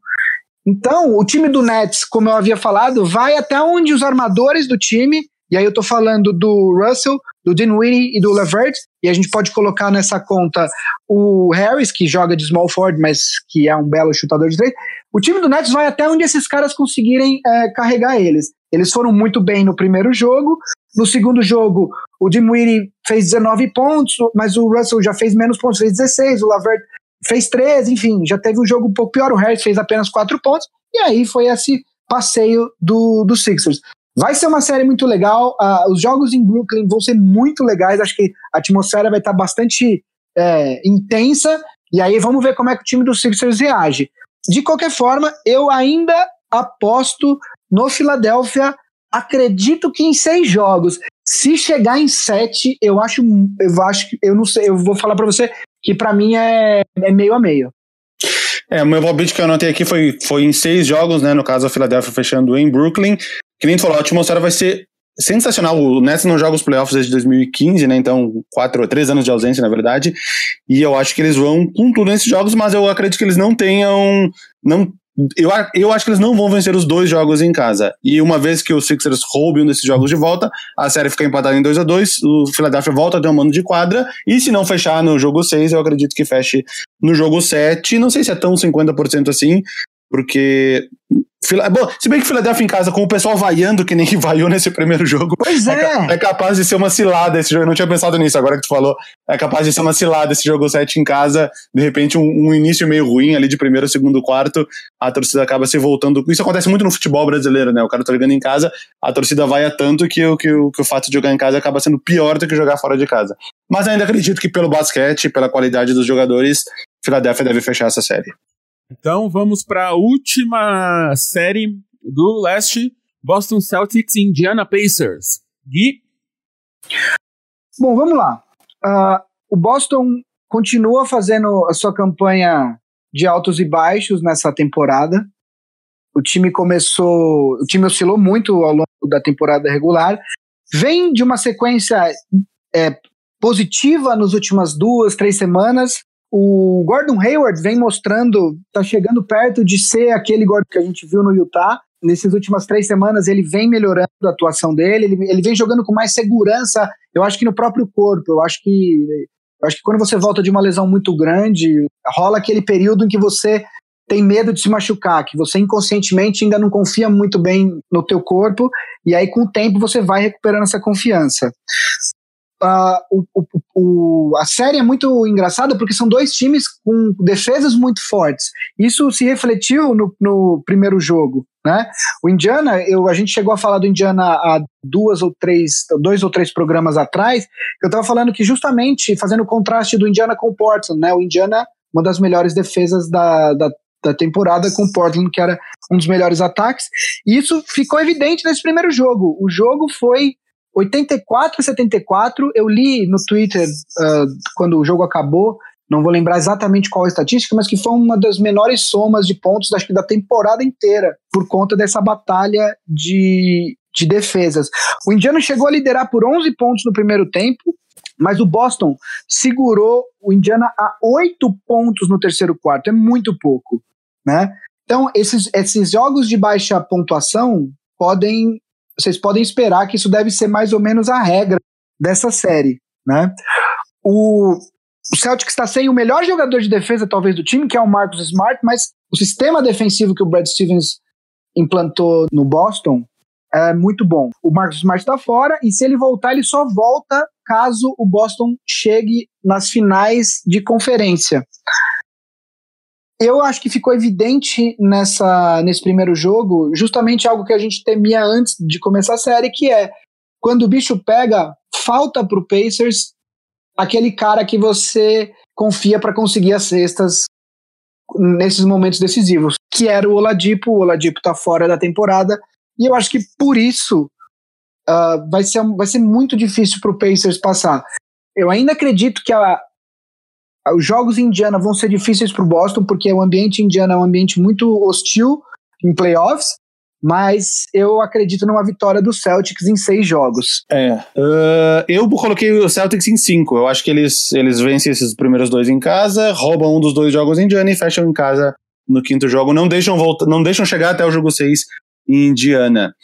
Então, o time do Nets, como eu havia falado, vai até onde os armadores do time e aí eu tô falando do Russell, do Dinwiddie e do Levert, e a gente pode colocar nessa conta o Harris, que joga de small forward, mas que é um belo chutador de três. O time do Nets vai até onde esses caras conseguirem é, carregar eles. Eles foram muito bem no primeiro jogo. No segundo jogo, o Dinwiddie fez 19 pontos, mas o Russell já fez menos pontos, fez 16. O Levert fez 13, enfim, já teve um jogo um pouco pior. O Harris fez apenas 4 pontos. E aí foi esse passeio do, do Sixers. Vai ser uma série muito legal. Uh, os jogos em Brooklyn vão ser muito legais. Acho que a atmosfera vai estar bastante é, intensa. E aí vamos ver como é que o time dos Sixers reage. De qualquer forma, eu ainda aposto no Philadelphia. Acredito que em seis jogos. Se chegar em sete, eu acho, eu acho, eu não sei, eu vou falar para você que para mim é, é meio a meio. É, o meu palpite que eu anotei aqui foi, foi em seis jogos, né? No caso, a Philadelphia fechando em Brooklyn. Que nem tu falou, a atmosfera vai ser sensacional. O Nets não joga os playoffs desde 2015, né? Então, quatro ou três anos de ausência, na verdade. E eu acho que eles vão com tudo nesses jogos, mas eu acredito que eles não tenham. Não, eu, eu acho que eles não vão vencer os dois jogos em casa. E uma vez que os Sixers roubem um desses jogos de volta, a série fica empatada em 2 a 2 o Philadelphia volta a ter um mano de quadra. E se não fechar no jogo 6, eu acredito que feche no jogo 7. Não sei se é tão 50% assim, porque Bom, se bem que Philadelphia em casa, com o pessoal vaiando que nem vaiou nesse primeiro jogo. Pois é. É, é capaz de ser uma cilada esse jogo. Eu não tinha pensado nisso, agora que tu falou. É capaz de ser uma cilada esse jogo 7 em casa. De repente, um, um início meio ruim ali de primeiro, segundo, quarto. A torcida acaba se voltando. Isso acontece muito no futebol brasileiro, né? O cara tá jogando em casa, a torcida vaia tanto que, que, que, que o fato de jogar em casa acaba sendo pior do que jogar fora de casa. Mas ainda acredito que pelo basquete, pela qualidade dos jogadores, Philadelphia deve fechar essa série. Então vamos para a última série do leste: Boston Celtics e Indiana Pacers. Gui? Bom, vamos lá. Uh, o Boston continua fazendo a sua campanha de altos e baixos nessa temporada. O time começou, o time oscilou muito ao longo da temporada regular. Vem de uma sequência é, positiva nas últimas duas, três semanas, o Gordon Hayward vem mostrando, tá chegando perto de ser aquele Gordon que a gente viu no Utah. Nessas últimas três semanas ele vem melhorando a atuação dele, ele, ele vem jogando com mais segurança, eu acho que no próprio corpo. Eu acho que eu acho que quando você volta de uma lesão muito grande, rola aquele período em que você tem medo de se machucar, que você inconscientemente ainda não confia muito bem no teu corpo, e aí com o tempo você vai recuperando essa confiança. Uh, o, o, a série é muito engraçada porque são dois times com defesas muito fortes. Isso se refletiu no, no primeiro jogo. Né? O Indiana, eu, a gente chegou a falar do Indiana há duas ou três, dois ou três programas atrás. Eu estava falando que justamente fazendo o contraste do Indiana com o Portland, né? O Indiana, uma das melhores defesas da, da, da temporada, com o Portland, que era um dos melhores ataques. E isso ficou evidente nesse primeiro jogo. O jogo foi 84 a 74, eu li no Twitter uh, quando o jogo acabou, não vou lembrar exatamente qual a estatística, mas que foi uma das menores somas de pontos, acho que da temporada inteira, por conta dessa batalha de, de defesas. O Indiana chegou a liderar por 11 pontos no primeiro tempo, mas o Boston segurou o Indiana a 8 pontos no terceiro quarto, é muito pouco, né? Então, esses, esses jogos de baixa pontuação podem vocês podem esperar que isso deve ser mais ou menos a regra dessa série, né? O, o Celtic está sem o melhor jogador de defesa, talvez, do time, que é o Marcus Smart, mas o sistema defensivo que o Brad Stevens implantou no Boston é muito bom. O Marcus Smart está fora, e se ele voltar, ele só volta caso o Boston chegue nas finais de conferência eu acho que ficou evidente nessa, nesse primeiro jogo justamente algo que a gente temia antes de começar a série, que é quando o bicho pega, falta pro Pacers aquele cara que você confia para conseguir as cestas nesses momentos decisivos, que era o Oladipo. O Oladipo tá fora da temporada e eu acho que por isso uh, vai, ser, vai ser muito difícil pro Pacers passar. Eu ainda acredito que a, os jogos em Indiana vão ser difíceis para o Boston, porque o ambiente em Indiana é um ambiente muito hostil em playoffs, mas eu acredito numa vitória do Celtics em seis jogos. É. Uh, eu coloquei o Celtics em cinco. Eu acho que eles, eles vencem esses primeiros dois em casa, roubam um dos dois jogos em Indiana e fecham em casa no quinto jogo. Não deixam, voltar, não deixam chegar até o jogo seis em Indiana.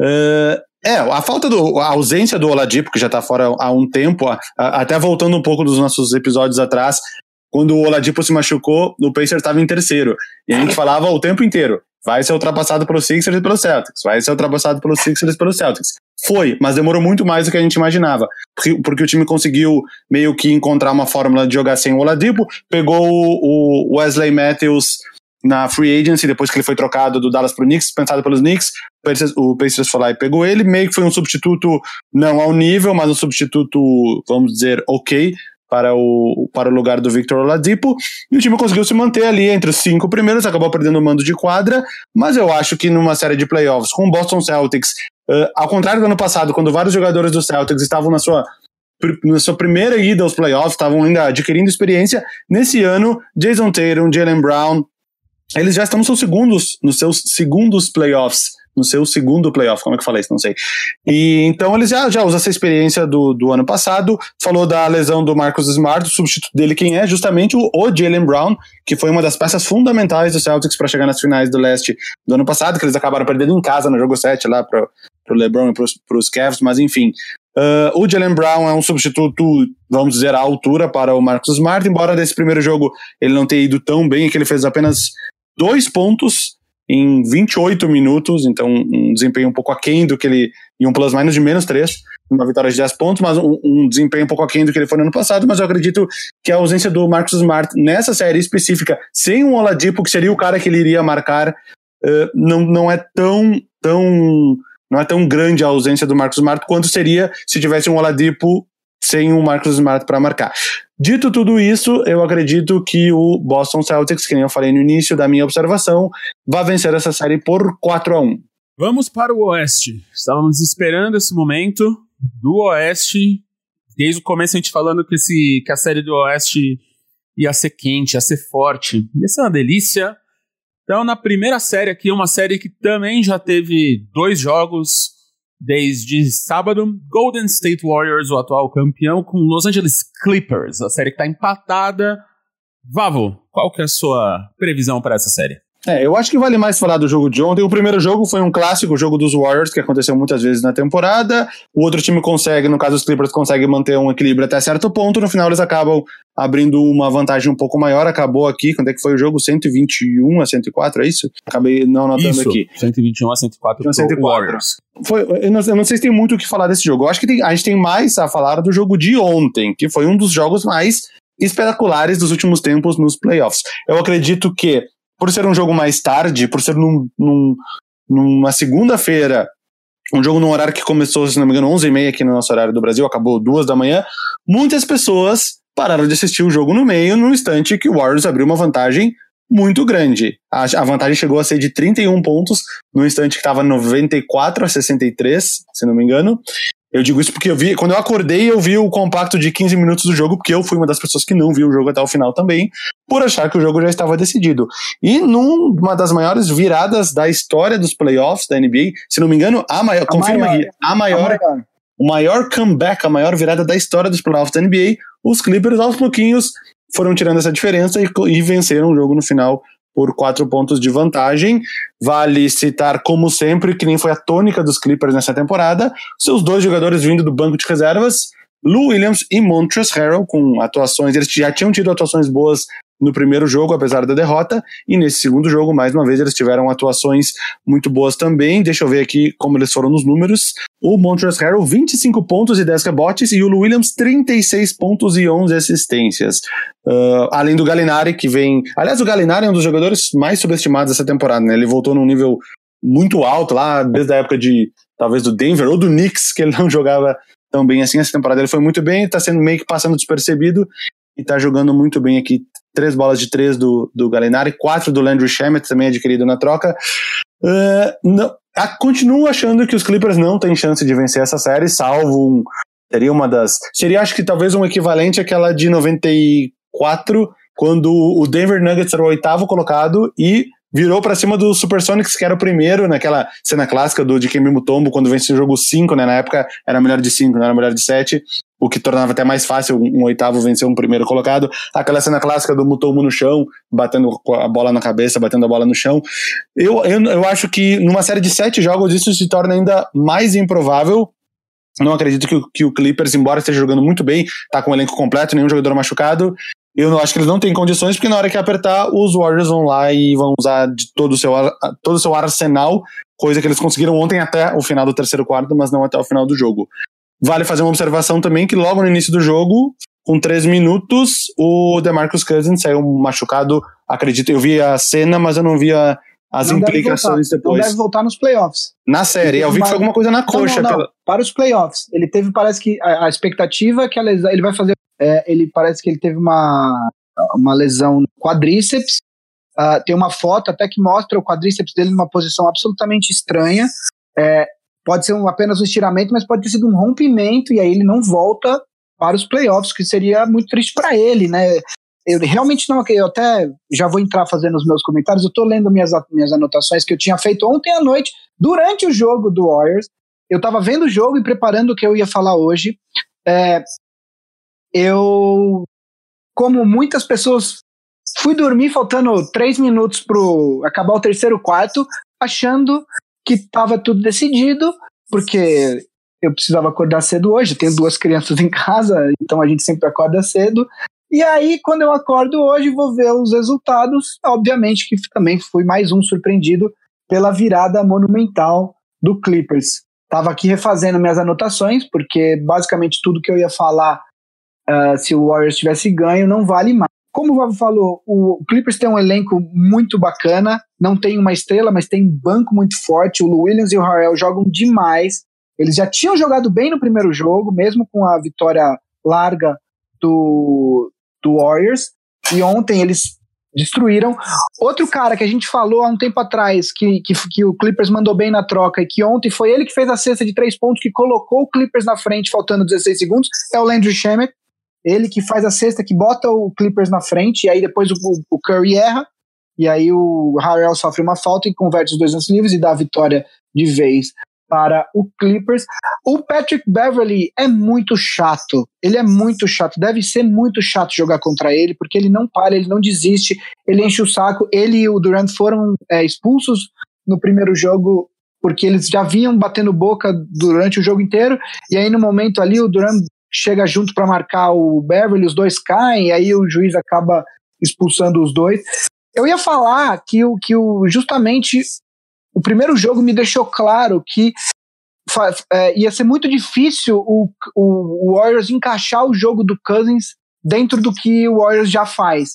Uh, é, a falta do. a ausência do Oladipo, que já tá fora há um tempo, a, a, até voltando um pouco dos nossos episódios atrás, quando o Oladipo se machucou, o Pacers estava em terceiro. E a gente falava o tempo inteiro: vai ser ultrapassado pelos Sixers e pelos Celtics, vai ser ultrapassado pelos Sixers e pelos Celtics. Foi, mas demorou muito mais do que a gente imaginava. Porque, porque o time conseguiu meio que encontrar uma fórmula de jogar sem o Oladipo, pegou o Wesley Matthews na free agency, depois que ele foi trocado do Dallas pro Knicks, pensado pelos Knicks, o Pacers foi lá e pegou ele, meio que foi um substituto não ao nível, mas um substituto, vamos dizer, ok, para o, para o lugar do Victor Oladipo, e o time conseguiu se manter ali entre os cinco primeiros, acabou perdendo o mando de quadra, mas eu acho que numa série de playoffs com o Boston Celtics, uh, ao contrário do ano passado, quando vários jogadores do Celtics estavam na sua na sua primeira ida aos playoffs, estavam ainda adquirindo experiência. Nesse ano, Jason Tatum, Jalen Brown, eles já estão nos seus segundos, nos seus segundos playoffs no seu segundo playoff, como é que falei isso? Não sei. E então eles já, já usam essa experiência do, do ano passado. Falou da lesão do Marcus Smart, o substituto dele, quem é? Justamente o, o Jalen Brown, que foi uma das peças fundamentais do Celtics para chegar nas finais do leste do ano passado, que eles acabaram perdendo em casa no jogo 7 lá para o LeBron e para os Cavs, mas enfim. Uh, o Jalen Brown é um substituto, vamos dizer, à altura para o Marcus Smart, embora nesse primeiro jogo ele não tenha ido tão bem, que ele fez apenas dois pontos em 28 minutos, então um desempenho um pouco aquém do que ele. e um plus-minus de menos 3, uma vitória de 10 pontos, mas um, um, desempenho um pouco aquém do que ele foi no ano passado. Mas eu acredito que a ausência do Marcus Smart nessa série específica, sem um Oladipo, que seria o cara que ele iria marcar, uh, não, não é tão. tão não é tão grande a ausência do Marcus Smart quanto seria se tivesse um Oladipo sem o Marcus Smart para marcar. Dito tudo isso, eu acredito que o Boston Celtics, que nem eu falei no início da minha observação, vai vencer essa série por 4 a 1 Vamos para o Oeste. Estávamos esperando esse momento do Oeste. Desde o começo a gente falando que, esse, que a série do Oeste ia ser quente, ia ser forte, ia ser uma delícia. Então, na primeira série aqui, uma série que também já teve dois jogos desde sábado. Golden State Warriors, o atual campeão, com Los Angeles Clippers, a série que está empatada. Vavo, qual que é a sua previsão para essa série? É, eu acho que vale mais falar do jogo de ontem. O primeiro jogo foi um clássico, o jogo dos Warriors, que aconteceu muitas vezes na temporada. O outro time consegue, no caso os Clippers, consegue manter um equilíbrio até certo ponto. No final eles acabam abrindo uma vantagem um pouco maior. Acabou aqui, quando é que foi o jogo? 121 a 104, é isso? Acabei não anotando isso, aqui. 121 a 104 104. Warriors. Foi, eu não, eu, não, sei se tem muito o que falar desse jogo. Eu acho que tem, a gente tem mais a falar do jogo de ontem, que foi um dos jogos mais espetaculares dos últimos tempos nos playoffs. Eu acredito que por ser um jogo mais tarde, por ser num, num, numa segunda-feira, um jogo num horário que começou, se não me engano, 11h30 aqui no nosso horário do Brasil, acabou duas da manhã, muitas pessoas pararam de assistir o jogo no meio, no instante que o Warriors abriu uma vantagem muito grande. A, a vantagem chegou a ser de 31 pontos, no instante que estava 94 a 63, se não me engano. Eu digo isso porque eu vi, quando eu acordei, eu vi o compacto de 15 minutos do jogo, porque eu fui uma das pessoas que não viu o jogo até o final também, por achar que o jogo já estava decidido. E numa das maiores viradas da história dos playoffs da NBA, se não me engano, a maior, a confirma maior, aqui, a maior, a maior, o maior comeback, a maior virada da história dos playoffs da NBA, os Clippers aos pouquinhos foram tirando essa diferença e, e venceram o jogo no final por quatro pontos de vantagem. Vale citar, como sempre, que nem foi a tônica dos Clippers nessa temporada, seus dois jogadores vindo do banco de reservas, Lou Williams e Montrezl Harrell, com atuações, eles já tinham tido atuações boas no primeiro jogo, apesar da derrota, e nesse segundo jogo, mais uma vez, eles tiveram atuações muito boas também. Deixa eu ver aqui como eles foram nos números. O Montrezl Harrell, 25 pontos e 10 rebotes, e o Williams, 36 pontos e 11 assistências. Uh, além do Galinari, que vem... Aliás, o Galinari é um dos jogadores mais subestimados dessa temporada, né? Ele voltou num nível muito alto lá, desde a época de, talvez, do Denver ou do Knicks, que ele não jogava tão bem assim. Essa temporada ele foi muito bem, tá sendo meio que passando despercebido e tá jogando muito bem aqui três bolas de três do, do Galinari, quatro do Landry Shamet, também adquirido na troca. Uh, não, a, continuo achando que os Clippers não têm chance de vencer essa série, salvo um. Seria uma das. Seria, acho que talvez um equivalente àquela de 94, quando o Denver Nuggets era o oitavo colocado e virou para cima do Supersonics, que era o primeiro, naquela cena clássica do de Kemi Mutombo, quando venceu o jogo 5, né? Na época era melhor de 5, não era melhor de 7 o que tornava até mais fácil um oitavo vencer um primeiro colocado. Aquela cena clássica do Mutomo no chão, batendo a bola na cabeça, batendo a bola no chão. Eu, eu, eu acho que numa série de sete jogos isso se torna ainda mais improvável. Não acredito que, que o Clippers, embora esteja jogando muito bem, tá com o elenco completo, nenhum jogador machucado. Eu não acho que eles não têm condições, porque na hora que apertar, os Warriors vão lá e vão usar de todo o seu, todo o seu arsenal, coisa que eles conseguiram ontem até o final do terceiro quarto, mas não até o final do jogo. Vale fazer uma observação também que logo no início do jogo, com três minutos, o DeMarcus Cousins saiu machucado. Acredito, eu vi a cena, mas eu não vi a, as não implicações depois. Não deve voltar nos playoffs. Na série, eu vi que foi alguma coisa na coxa. Não, não, não. Para os playoffs. Ele teve, parece que, a, a expectativa é que a lesão, ele vai fazer, é, ele parece que ele teve uma, uma lesão no quadríceps, Uh, tem uma foto até que mostra o quadríceps dele numa posição absolutamente estranha. É, Pode ser um, apenas um estiramento, mas pode ter sido um rompimento e aí ele não volta para os playoffs, que seria muito triste para ele, né? Eu realmente não, eu até já vou entrar fazendo os meus comentários, eu tô lendo minhas, minhas anotações que eu tinha feito ontem à noite, durante o jogo do Warriors, eu tava vendo o jogo e preparando o que eu ia falar hoje, é, eu, como muitas pessoas, fui dormir faltando três minutos pro acabar o terceiro quarto, achando que tava tudo decidido, porque eu precisava acordar cedo hoje, tenho duas crianças em casa, então a gente sempre acorda cedo, e aí, quando eu acordo hoje, vou ver os resultados. Obviamente que também fui mais um surpreendido pela virada monumental do Clippers. Estava aqui refazendo minhas anotações, porque basicamente tudo que eu ia falar uh, se o Warriors tivesse ganho não vale mais. Como o Vavo falou, o Clippers tem um elenco muito bacana, não tem uma estrela, mas tem um banco muito forte. O Williams e o Harrell jogam demais. Eles já tinham jogado bem no primeiro jogo, mesmo com a vitória larga do, do Warriors. E ontem eles destruíram. Outro cara que a gente falou há um tempo atrás, que, que, que, o Clippers mandou bem na troca, e que ontem foi ele que fez a cesta de três pontos, que colocou o Clippers na frente, faltando 16 segundos, é o Landry Shamet. Ele que faz a cesta, que bota o Clippers na frente, e aí depois o, o Curry erra, e aí o Harrell sofre uma falta e converte os dois lances livres e dá a vitória de vez para o Clippers. O Patrick Beverly é muito chato. Ele é muito chato. Deve ser muito chato jogar contra ele, porque ele não para, ele não desiste, ele enche o saco. Ele e o Durant foram é, expulsos no primeiro jogo porque eles já vinham batendo boca durante o jogo inteiro. E aí, no momento ali, o Durant chega junto para marcar o Beverly, os dois caem, e aí o juiz acaba expulsando os dois. Eu ia falar que, o, que o, justamente o primeiro jogo me deixou claro que é, ia ser muito difícil o, o, Warriors encaixar o jogo do Cousins dentro do que o Warriors já faz.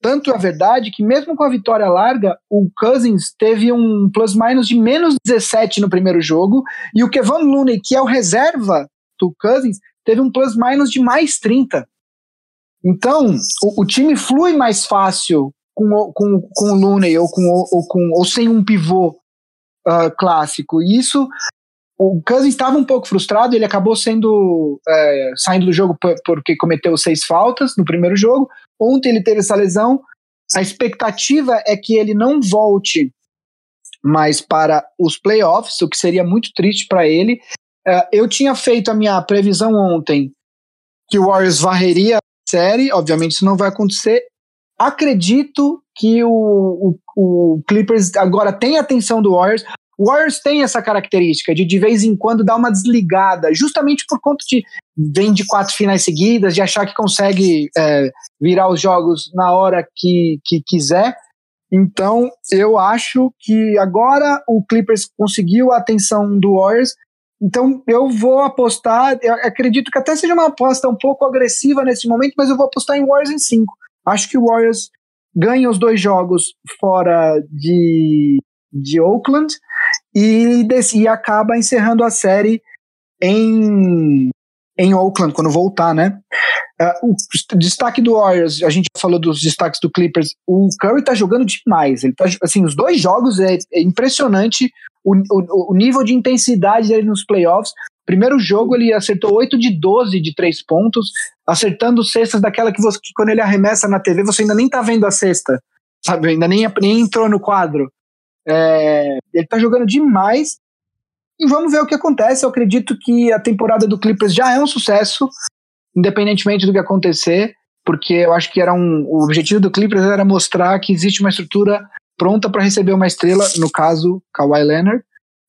Tanto é verdade que, mesmo com a vitória larga, o Cousins teve um plus-minus de menos 17 no primeiro jogo, e o Kevin Looney, que é o reserva do Cousins, teve um plus-minus de mais 30. Então, o, o, time flui mais fácil com, com, com o Looney ou, com, ou, com, ou sem um pivô uh, clássico. E isso, o Cousins estava um pouco frustrado, ele acabou sendo é, saindo do jogo porque cometeu seis faltas no primeiro jogo. Ontem ele teve essa lesão. A expectativa é que ele não volte mais para os playoffs, o que seria muito triste para ele. Uh, eu tinha feito a minha previsão ontem que o Warriors varreria a série, obviamente isso não vai acontecer. Acredito que o, o, o Clippers agora tem a atenção do Warriors. O Warriors tem essa característica de de vez em quando dar uma desligada, justamente por conta de vem de quatro finais seguidas, de achar que consegue é, virar os jogos na hora que, que quiser. Então, eu acho que agora o Clippers conseguiu a atenção do Warriors. Então, eu vou apostar. Eu acredito que até seja uma aposta um pouco agressiva nesse momento, mas eu vou apostar em Warriors em 5. Acho que o Warriors ganha os dois jogos fora de, de Oakland e, e acaba encerrando a série em, em Oakland, quando voltar, né? Uh, o destaque do Warriors, a gente falou dos destaques do Clippers, o Curry tá jogando demais. Ele tá, assim, os dois jogos é, é impressionante o, o, o, nível de intensidade dele nos playoffs. Primeiro jogo ele acertou 8 de 12 de 3 pontos, acertando cestas daquela que, você, que quando ele arremessa na TV você ainda nem tá vendo a cesta, sabe? Ainda nem, nem entrou no quadro. É, ele tá jogando demais e vamos ver o que acontece. Eu acredito que a temporada do Clippers já é um sucesso, independentemente do que acontecer, porque eu acho que era um, o objetivo do Clippers era mostrar que existe uma estrutura pronta para receber uma estrela, no caso, Kawhi Leonard,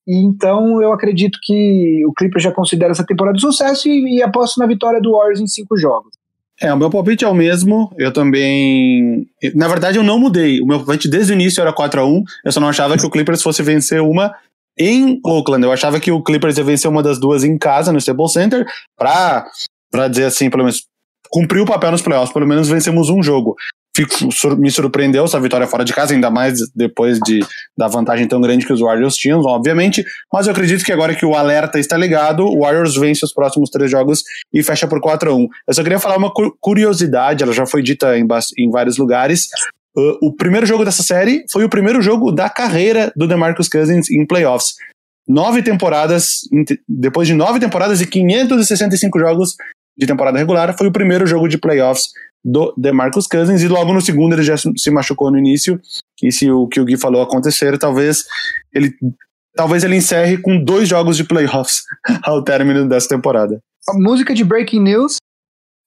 e então eu acredito que o Clippers já considera essa temporada de sucesso e, e aposto na vitória do Warriors em cinco jogos. É, o meu palpite é o mesmo. Eu também. Na verdade, eu não mudei. O meu palpite desde o início era 4 a 1 Eu só não achava que o Clippers fosse vencer uma em Oakland. Eu achava que o Clippers ia vencer uma das duas em casa, no Staples Center, pra dizer assim, pelo menos, cumprir o papel nos playoffs. Pelo menos vencemos um jogo fico, me surpreendeu essa vitória fora de casa, ainda mais depois de, da vantagem tão grande que os Warriors tinham, obviamente. Mas eu acredito que agora que o alerta está ligado, o Warriors vence os próximos três jogos e fecha por 4 a 1 Eu só queria falar uma curiosidade, ela já foi dita em, em vários lugares. Uh, o primeiro jogo dessa série foi o primeiro jogo da carreira do DeMarcus Cousins em playoffs. Nove temporadas, depois de nove temporadas e 565 jogos de temporada regular, foi o primeiro jogo de playoffs do DeMarcus Cousins, e logo no segundo ele já se machucou no início, e se o que o Gui falou acontecer, talvez ele talvez ele encerre com dois jogos de playoffs ao término dessa temporada. A música de Breaking News,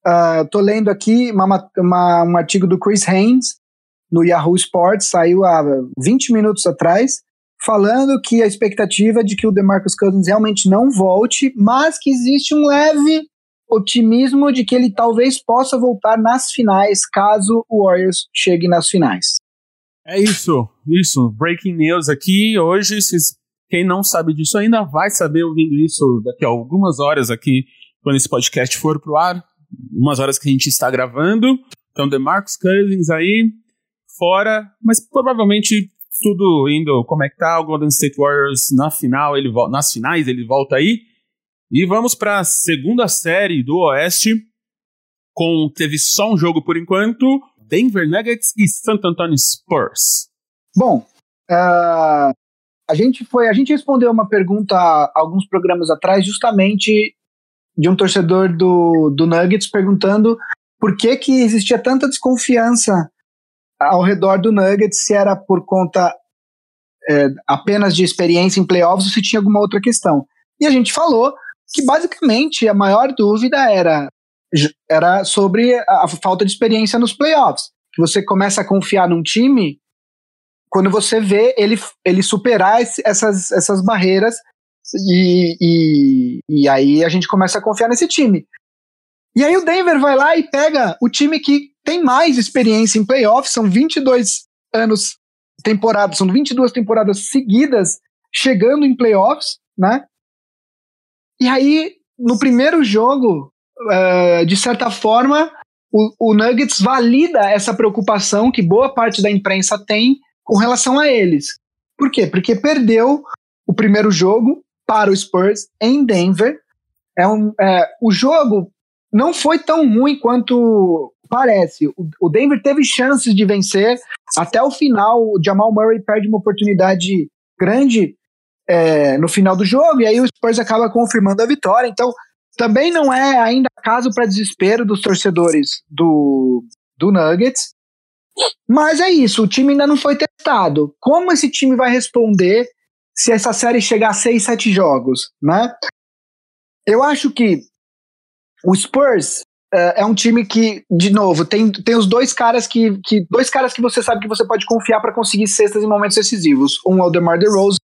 uh, tô lendo aqui uma, uma, um artigo do Chris Haynes no Yahoo Sports, saiu há 20 minutos atrás, falando que a expectativa é de que o DeMarcus Cousins realmente não volte, mas que existe um leve otimismo de que ele talvez possa voltar nas finais, caso o Warriors chegue nas finais. É isso, isso. Breaking news aqui. Hoje, quem não sabe disso ainda vai saber ouvindo isso daqui a algumas horas aqui, quando esse podcast for pro ar. Umas horas que a gente está gravando. Então, DeMarcus Cousins aí, fora, mas provavelmente tudo indo como é que tá o Golden State Warriors na final, ele nas finais ele volta aí. E vamos para a segunda série do Oeste, com teve só um jogo por enquanto, Denver Nuggets e Santo Antonio Spurs. Bom, uh, a gente foi, a gente respondeu uma pergunta alguns programas atrás, justamente de um torcedor do, do Nuggets perguntando por que que existia tanta desconfiança ao redor do Nuggets, se era por conta é, apenas de experiência em playoffs ou se tinha alguma outra questão. E a gente falou que basicamente a maior dúvida era, era sobre a, a falta de experiência nos playoffs. Que você começa a confiar num time quando você vê ele, ele superar esse, essas, essas barreiras e, e, e aí a gente começa a confiar nesse time. E aí o Denver vai lá e pega o time que tem mais experiência em playoffs, são 22 anos temporadas, são 22 temporadas seguidas chegando em playoffs, né? E aí, no primeiro jogo, uh, de certa forma, o, o, Nuggets valida essa preocupação que boa parte da imprensa tem com relação a eles. Por quê? Porque perdeu o primeiro jogo para o Spurs em Denver. É um, é, o jogo não foi tão ruim quanto parece. O, o Denver teve chances de vencer. Até o final, o Jamal Murray perde uma oportunidade grande é, no final do jogo, e aí o Spurs acaba confirmando a vitória. Então, também não é ainda caso para desespero dos torcedores do, do Nuggets. Mas é isso, o time ainda não foi testado. Como esse time vai responder se essa série chegar a 6, 7 jogos, né? Eu acho que o Spurs uh, é um time que, de novo, tem, tem os dois caras que, que dois caras que você sabe que você pode confiar para conseguir cestas em momentos decisivos. Um é o DeMar DeRozan,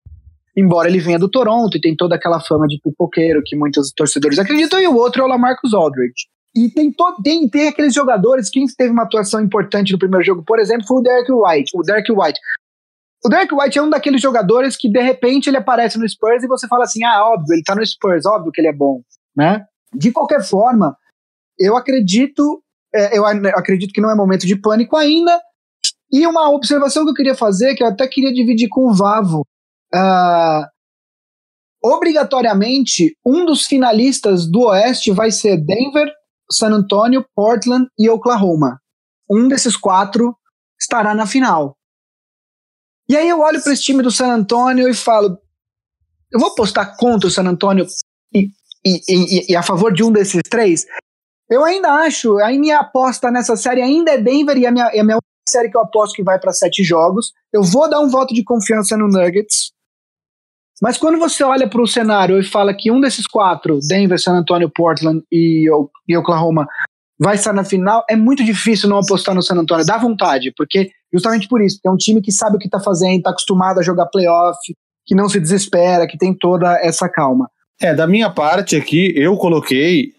embora ele venha do Toronto e tem toda aquela fama de pipoqueiro que muitos torcedores acreditam, e o outro é o Lamarcus Aldridge. E tem, tem, tem aqueles jogadores, quem teve uma atuação importante no primeiro jogo, por exemplo, foi o Derek White. O Derek White. O Derek White é um daqueles jogadores que, de repente, ele aparece no Spurs e você fala assim, ah, óbvio, ele tá no Spurs, óbvio que ele é bom, né? De qualquer forma, eu acredito, é, eu acredito que não é momento de pânico ainda. E uma observação que eu queria fazer, que eu até queria dividir com o Vavo. Uh, obrigatoriamente, um dos finalistas do Oeste vai ser Denver, San Antonio, Portland e Oklahoma. Um desses quatro estará na final. E aí eu olho para esse time do San Antonio e falo: eu vou apostar contra o San Antonio e, e, e, e a favor de um desses três? Eu ainda acho, a minha aposta nessa série ainda é Denver e a minha, a minha série que eu aposto que vai para sete jogos. Eu vou dar um voto de confiança no Nuggets. Mas quando você olha para o cenário e fala que um desses quatro, Denver, San Antonio, Portland e, e Oklahoma, vai estar na final, é muito difícil não apostar no San Antonio. Dá vontade, porque justamente por isso, é um time que sabe o que está fazendo, está acostumado a jogar playoff, que não se desespera, que tem toda essa calma. É, da minha parte aqui, eu coloquei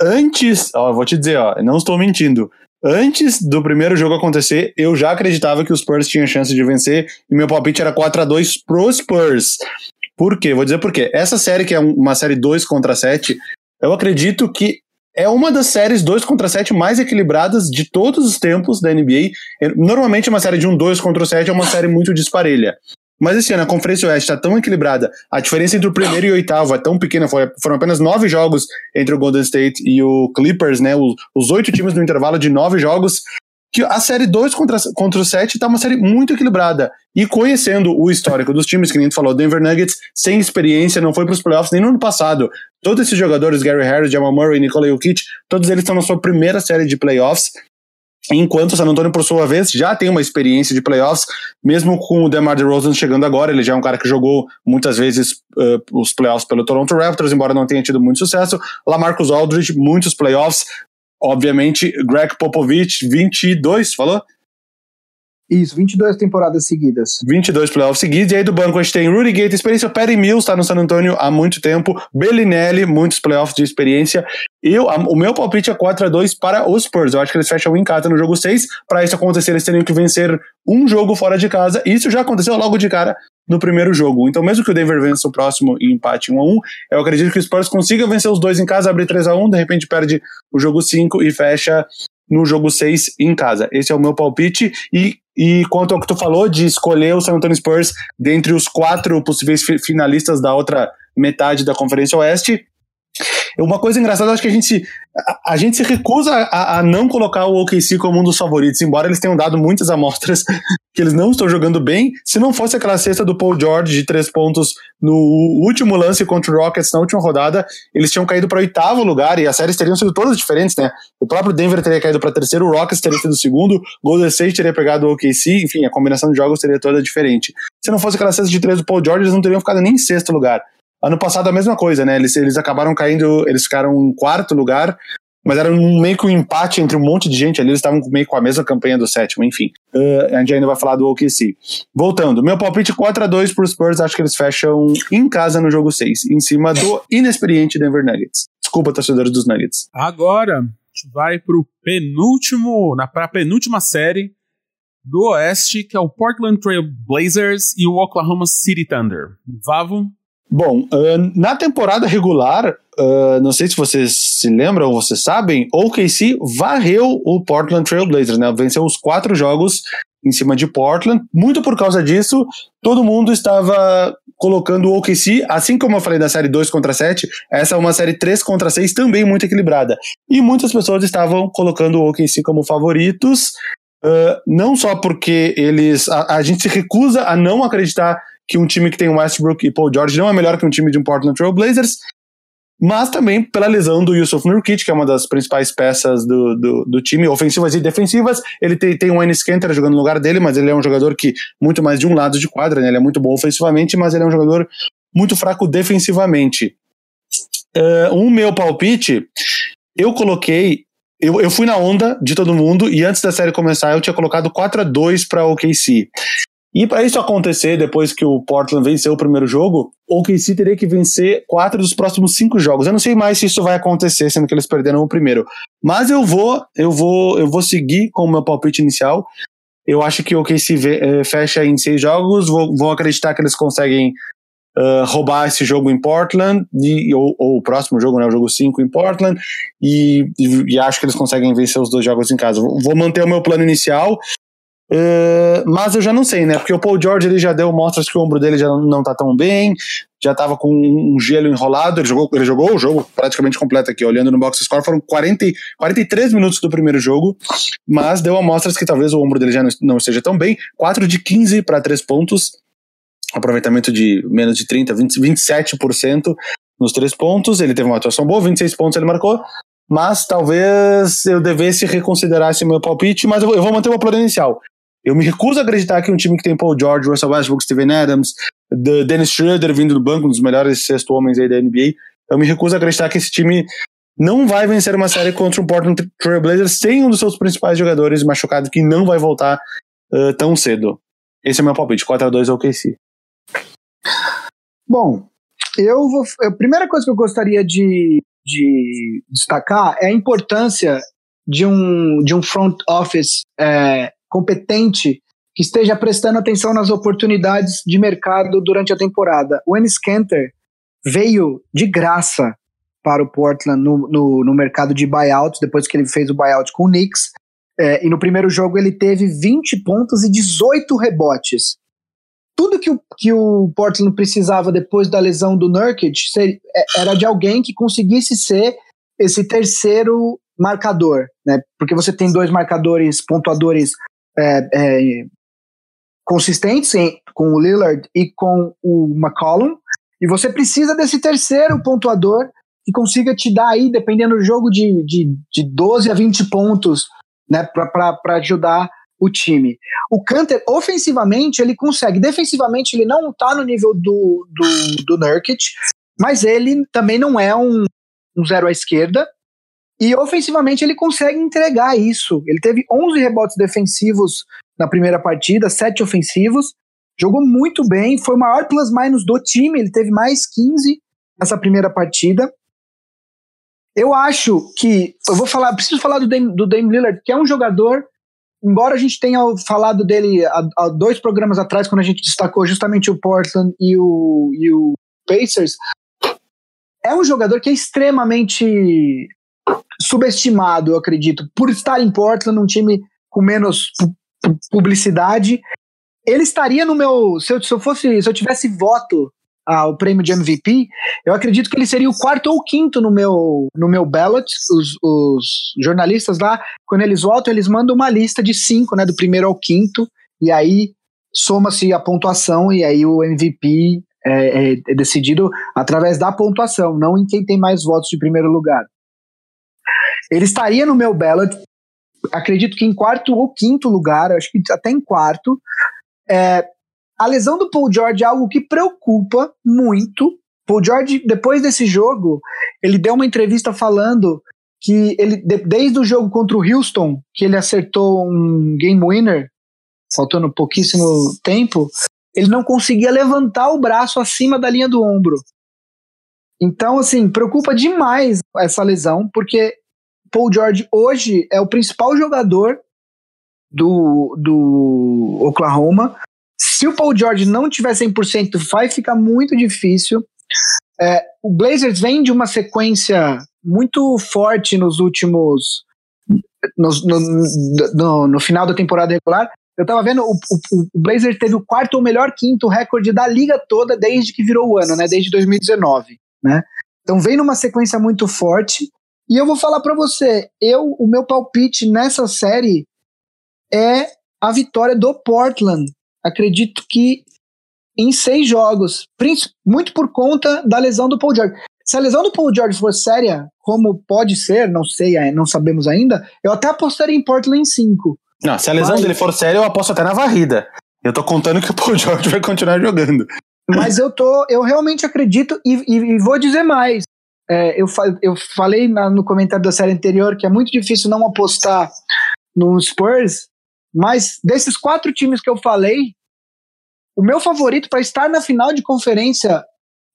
antes, ó, vou te dizer, ó, não estou mentindo. Antes do primeiro jogo acontecer, eu já acreditava que os Spurs tinham chance de vencer e meu palpite era 4 a 2 pro Spurs. Por quê? Vou dizer por quê. Essa série, que é uma série 2 contra 7, eu acredito que é uma das séries 2 contra 7 mais equilibradas de todos os tempos da NBA. Normalmente uma série de um 2 contra 7 é uma série muito disparelha. Mas esse ano a Conferência Oeste está tão equilibrada, a diferença entre o primeiro e o oitavo é tão pequena, foram apenas nove jogos entre o Golden State e o Clippers, né? Os, os oito times no intervalo de nove jogos, que a série 2 contra, contra o 7 tá uma série muito equilibrada. E conhecendo o histórico dos times, que nem tu falou, Denver Nuggets, sem experiência, não foi para os playoffs nem no ano passado. Todos esses jogadores, Gary Harris, Jamal Murray, Nikola Jokic, todos eles estão na sua primeira série de playoffs. Enquanto o San Antonio, por sua vez, já tem uma experiência de playoffs, mesmo com o DeMar DeRozan chegando agora, ele já é um cara que jogou muitas vezes uh, os playoffs pelo Toronto Raptors, embora não tenha tido muito sucesso. Lamarcus Aldridge, muitos playoffs. Obviamente, Greg Popovich, 22, falou? Isso, 22 temporadas seguidas. 22 playoffs seguidos. E aí do banco a gente tem Rudy Gate, experiência. Perry Mills está no San Antonio há muito tempo. Bellinelli, muitos playoffs de experiência. Eu, a, o meu palpite é 4 a 2 para os Spurs. Eu acho que eles fecham em casa no jogo 6. Para isso acontecer, eles teriam que vencer um jogo fora de casa. Isso já aconteceu logo de cara no primeiro jogo. Então, mesmo que o Denver vença o próximo e empate 1 a 1 eu acredito que o Spurs consiga vencer os dois em casa, abrir 3 a 1 de repente perde o jogo 5 e fecha no jogo 6 em casa. Esse é o meu palpite. E e quanto ao que tu falou de escolher o San Antonio Spurs dentre os quatro possíveis finalistas da outra metade da Conferência Oeste, uma coisa engraçada, acho que a gente a, a gente se recusa a, a, não colocar o OKC como um dos favoritos, embora eles tenham dado muitas amostras que eles não estão jogando bem. Se não fosse aquela cesta do Paul George de três pontos no último lance contra o Rockets na última rodada, eles tinham caído para oitavo lugar e as séries teriam sido todas diferentes, né? O próprio Denver teria caído para terceiro, o Rockets teria sido segundo, Golden State teria pegado o OKC, enfim, a combinação de jogos seria toda diferente. Se não fosse aquela cesta de três do Paul George, eles não teriam ficado nem em sexto lugar. Ano passado a mesma coisa, né? Eles, eles acabaram caindo, eles ficaram em quarto lugar, mas era um, meio que um empate entre um monte de gente ali, eles estavam meio com a mesma campanha do sétimo, enfim. Uh, a gente ainda vai falar do OKC. Voltando, meu palpite 4 a 2 pro Spurs, acho que eles fecham em casa no jogo 6, em cima do inexperiente Denver Nuggets. Desculpa, torcedores dos Nuggets. Agora, a gente vai pro penúltimo, na pra penúltima série do Oeste, que é o Portland Trail Blazers e o Oklahoma City Thunder. Vavo, Bom, na temporada regular, não sei se vocês se lembram ou vocês sabem, o OKC varreu o Portland Trail Blazers, né? Venceu os quatro jogos em cima de Portland. Muito por causa disso, todo mundo estava colocando o OKC, assim como eu falei da série 2 contra 7, essa é uma série 3 contra 6 também muito equilibrada. E muitas pessoas estavam colocando o OKC como favoritos, uh, não só porque eles a, a gente se recusa a não acreditar que um time que tem Westbrook e Paul George não é melhor que um time de um Portland Trail Blazers, mas também pela lesão do Yusuf Nurkic, que é uma das principais peças do, do, do time, ofensivas e defensivas. Ele tem, tem o Enes Kanter jogando no lugar dele, mas ele é um jogador que muito mais de um lado de quadra, né? ele é muito bom ofensivamente, mas ele é um jogador muito fraco defensivamente. Uh, um meu palpite, eu coloquei eu, eu fui na onda de todo mundo e antes da série começar eu tinha colocado 4 a 2 para o OKC. E para isso acontecer, depois que o Portland venceu o primeiro jogo, o OKC teria que vencer quatro dos próximos cinco jogos. Eu não sei mais se isso vai acontecer, sendo que eles perderam o primeiro. Mas eu vou, eu vou, eu vou seguir com o meu palpite inicial. Eu acho que o OKC eh, fecha em seis jogos. Vou, vou acreditar que eles conseguem uh, roubar esse jogo em Portland, e, ou, ou, o próximo jogo, né, o jogo 5 em Portland, e, e, e, acho que eles conseguem vencer os dois jogos em casa. Vou manter o meu plano inicial. Uh, mas eu já não sei, né? Porque o Paul George ele já deu mostras que o ombro dele já não, tá tão bem, já tava com um gelo enrolado. Ele jogou, ele jogou o jogo praticamente completo aqui, olhando no box score. Foram 40, 43 minutos do primeiro jogo, mas deu amostras que talvez o ombro dele já não, não esteja tão bem. 4 de 15 para 3 pontos, aproveitamento de menos de 30, 20, 27% nos 3 pontos. Ele teve uma atuação boa, 26 pontos ele marcou. Mas talvez eu devesse reconsiderar esse meu palpite, mas eu, vou manter meu plano inicial. Eu me recuso a acreditar que um time que tem Paul George, Russell Westbrook, Steven Adams, Dennis Schroeder vindo do banco, um dos melhores sexto homens aí da NBA, eu me recuso a acreditar que esse time não vai vencer uma série contra o Portland Trail Blazers sem um dos seus principais jogadores machucado que não vai voltar uh, tão cedo. Esse é meu palpite, 4x2 OKC. Bom, eu vou. A primeira coisa que eu gostaria de, de destacar é a importância de um, de um front office é, competente que esteja prestando atenção nas oportunidades de mercado durante a temporada. O Ennis Kanter veio de graça para o Portland no, no, no, mercado de buyout, depois que ele fez o buyout com o Knicks. É, e no primeiro jogo ele teve 20 pontos e 18 rebotes. Tudo que o, que o Portland precisava depois da lesão do Nurkic é, era de alguém que conseguisse ser esse terceiro marcador, né? Porque você tem dois marcadores pontuadores é, é, consistentes em, com o Lillard e com o McCollum, e você precisa desse terceiro pontuador que consiga te dar aí, dependendo do jogo, de, de, de 12 a 20 pontos né, para ajudar o time. O Canter, ofensivamente, ele consegue. Defensivamente, ele não tá no nível do, do, do Nurkic, mas ele também não é um, um zero à esquerda. E ofensivamente, ele consegue entregar isso. Ele teve 11 rebotes defensivos na primeira partida, 7 ofensivos. Jogou muito bem, foi o maior plus-minus do time. Ele teve mais 15 nessa primeira partida. Eu acho que. Eu vou falar, preciso falar do Dame, do Dame Lillard, que é um jogador embora a gente tenha falado dele há, há, dois programas atrás, quando a gente destacou justamente o Portland e o, e o Pacers, é um jogador que é extremamente subestimado, eu acredito, por estar em Portland, um time com menos pu publicidade. Ele estaria no meu. Se eu, se eu fosse. Se eu tivesse voto ao prêmio de MVP, eu acredito que ele seria o quarto ou quinto no meu, no meu ballot. Os, os jornalistas lá, quando eles votam, eles mandam uma lista de cinco, né, do primeiro ao quinto, e aí soma-se a pontuação, e aí o MVP é, é, é decidido através da pontuação, não em quem tem mais votos de primeiro lugar. Ele estaria no meu ballot, acredito que em quarto ou quinto lugar, acho que até em quarto. É, a lesão do Paul George é algo que preocupa muito. Paul George, depois desse jogo, ele deu uma entrevista falando que ele, desde o jogo contra o Houston, que ele acertou um game winner, faltando pouquíssimo tempo, ele não conseguia levantar o braço acima da linha do ombro. Então, assim, preocupa demais essa lesão, porque Paul George hoje é o principal jogador do, do Oklahoma. Se o Paul George não tiver 100%, vai ficar muito difícil. É, o Blazers vem de uma sequência muito forte nos últimos. No, no, no, no final da temporada regular. Eu tava vendo, o, o, o Blazers teve o quarto ou melhor quinto recorde da liga toda desde que virou o ano, né? Desde 2019, né? Então vem numa sequência muito forte. E eu vou falar para você, eu, o meu palpite nessa série é a vitória do Portland acredito que em seis jogos, muito por conta da lesão do Paul George. Se a lesão do Paul George for séria, como pode ser, não sei, é, não sabemos ainda, eu até apostaria em Portland em cinco. Não, se a lesão mas... dele for séria, eu aposto até na varrida. Eu tô contando que o Paul George vai continuar jogando. Mas eu tô, eu realmente acredito e, e, e vou dizer mais. É, eu, fa eu falei na, no comentário da série anterior que é muito difícil não apostar no Spurs, mas desses quatro times que eu falei, o meu favorito para estar na final de conferência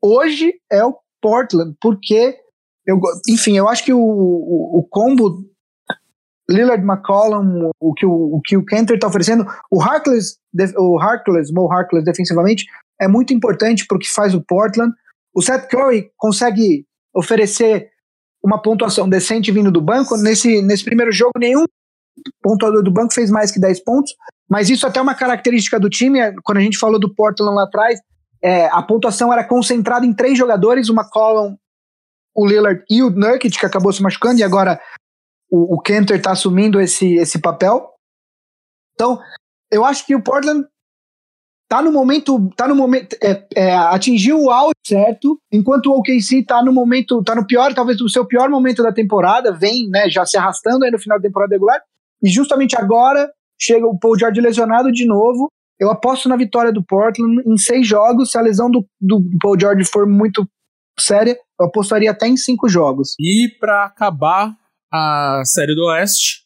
hoje é o Portland, porque eu, enfim, eu acho que o, o, o combo Lillard McCollum, o que o, o que o Kenter está oferecendo, o Harkless, o Harkless, Mo Harkless defensivamente é muito importante para o que faz o Portland. O Seth Curry consegue oferecer uma pontuação decente vindo do banco. Nesse, nesse primeiro jogo, nenhum pontuador do banco fez mais que 10 pontos, mas isso até é uma característica do time. É, quando a gente falou do Portland lá atrás, é, a pontuação era concentrada em três jogadores, uma McCollum, o Lillard e o Nurkic, que acabou se machucando, e agora o, o Kenter está assumindo esse, esse papel. Então, eu acho que o Portland tá no momento, tá no momento, é, é, atingiu o auge certo, enquanto o OKC tá no momento, tá no pior, talvez o seu pior momento da temporada, vem, né, já se arrastando aí no final da temporada regular, e justamente agora chega o Paul George lesionado de novo. Eu aposto na vitória do Portland em seis jogos. Se a lesão do, do Paul George for muito séria, eu apostaria até em cinco jogos. E para acabar a série do Oeste,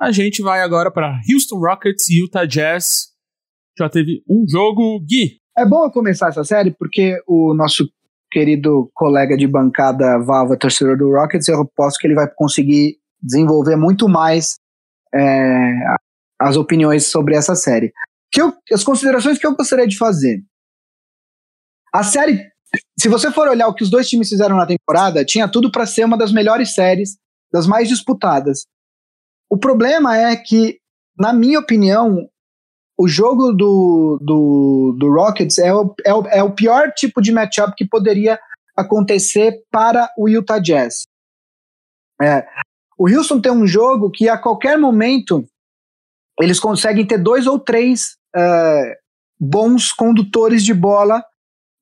a gente vai agora para Houston Rockets e Utah Jazz. Já teve um jogo, Gui. É bom começar essa série porque o nosso querido colega de bancada Valva, torcedor do Rockets, eu aposto que ele vai conseguir desenvolver muito mais é, as opiniões sobre essa série. Que eu, as considerações que eu gostaria de fazer. A série, se você for olhar o que os dois times fizeram na temporada, tinha tudo para ser uma das melhores séries, das mais disputadas. O problema é que, na minha opinião, o jogo do, do, do Rockets é o, é, o, é o pior tipo de matchup que poderia acontecer para o Utah Jazz. É, o Houston tem um jogo que a qualquer momento eles conseguem ter dois ou três uh, bons condutores de bola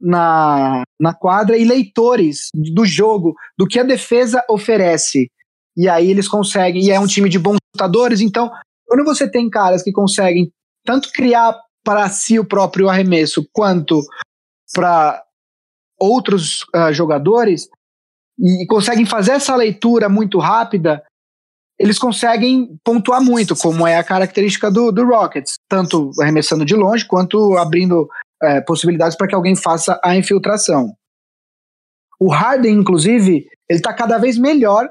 na, na quadra e leitores do jogo, do que a defesa oferece. e aí eles conseguem, e é um time de bons lutadores, então quando você tem caras que conseguem tanto criar para si o próprio arremesso quanto para outros uh, jogadores e, e conseguem fazer essa leitura muito rápida, eles conseguem pontuar muito, como é a característica do, do Rockets, tanto arremessando de longe quanto abrindo é, possibilidades para que alguém faça a infiltração. O Harden, inclusive, ele está cada vez melhor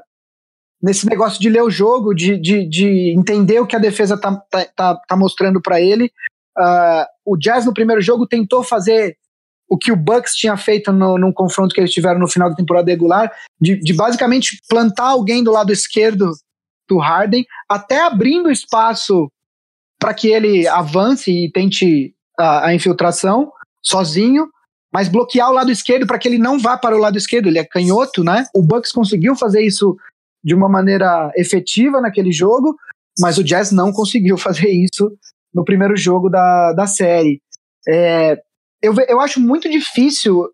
nesse negócio de ler o jogo, de, de, de entender o que a defesa está tá, tá, tá mostrando para ele. Uh, o Jazz no primeiro jogo tentou fazer o que o Bucks tinha feito no, num confronto que eles tiveram no final da temporada regular, de, de basicamente plantar alguém do lado esquerdo do Harden, até abrindo espaço para que ele avance e tente a, infiltração sozinho, mas bloquear o lado esquerdo para que ele não vá para o lado esquerdo, ele é canhoto, né? O Bucks conseguiu fazer isso de uma maneira efetiva naquele jogo, mas o Jazz não conseguiu fazer isso no primeiro jogo da, da série. É, eu, eu acho muito difícil,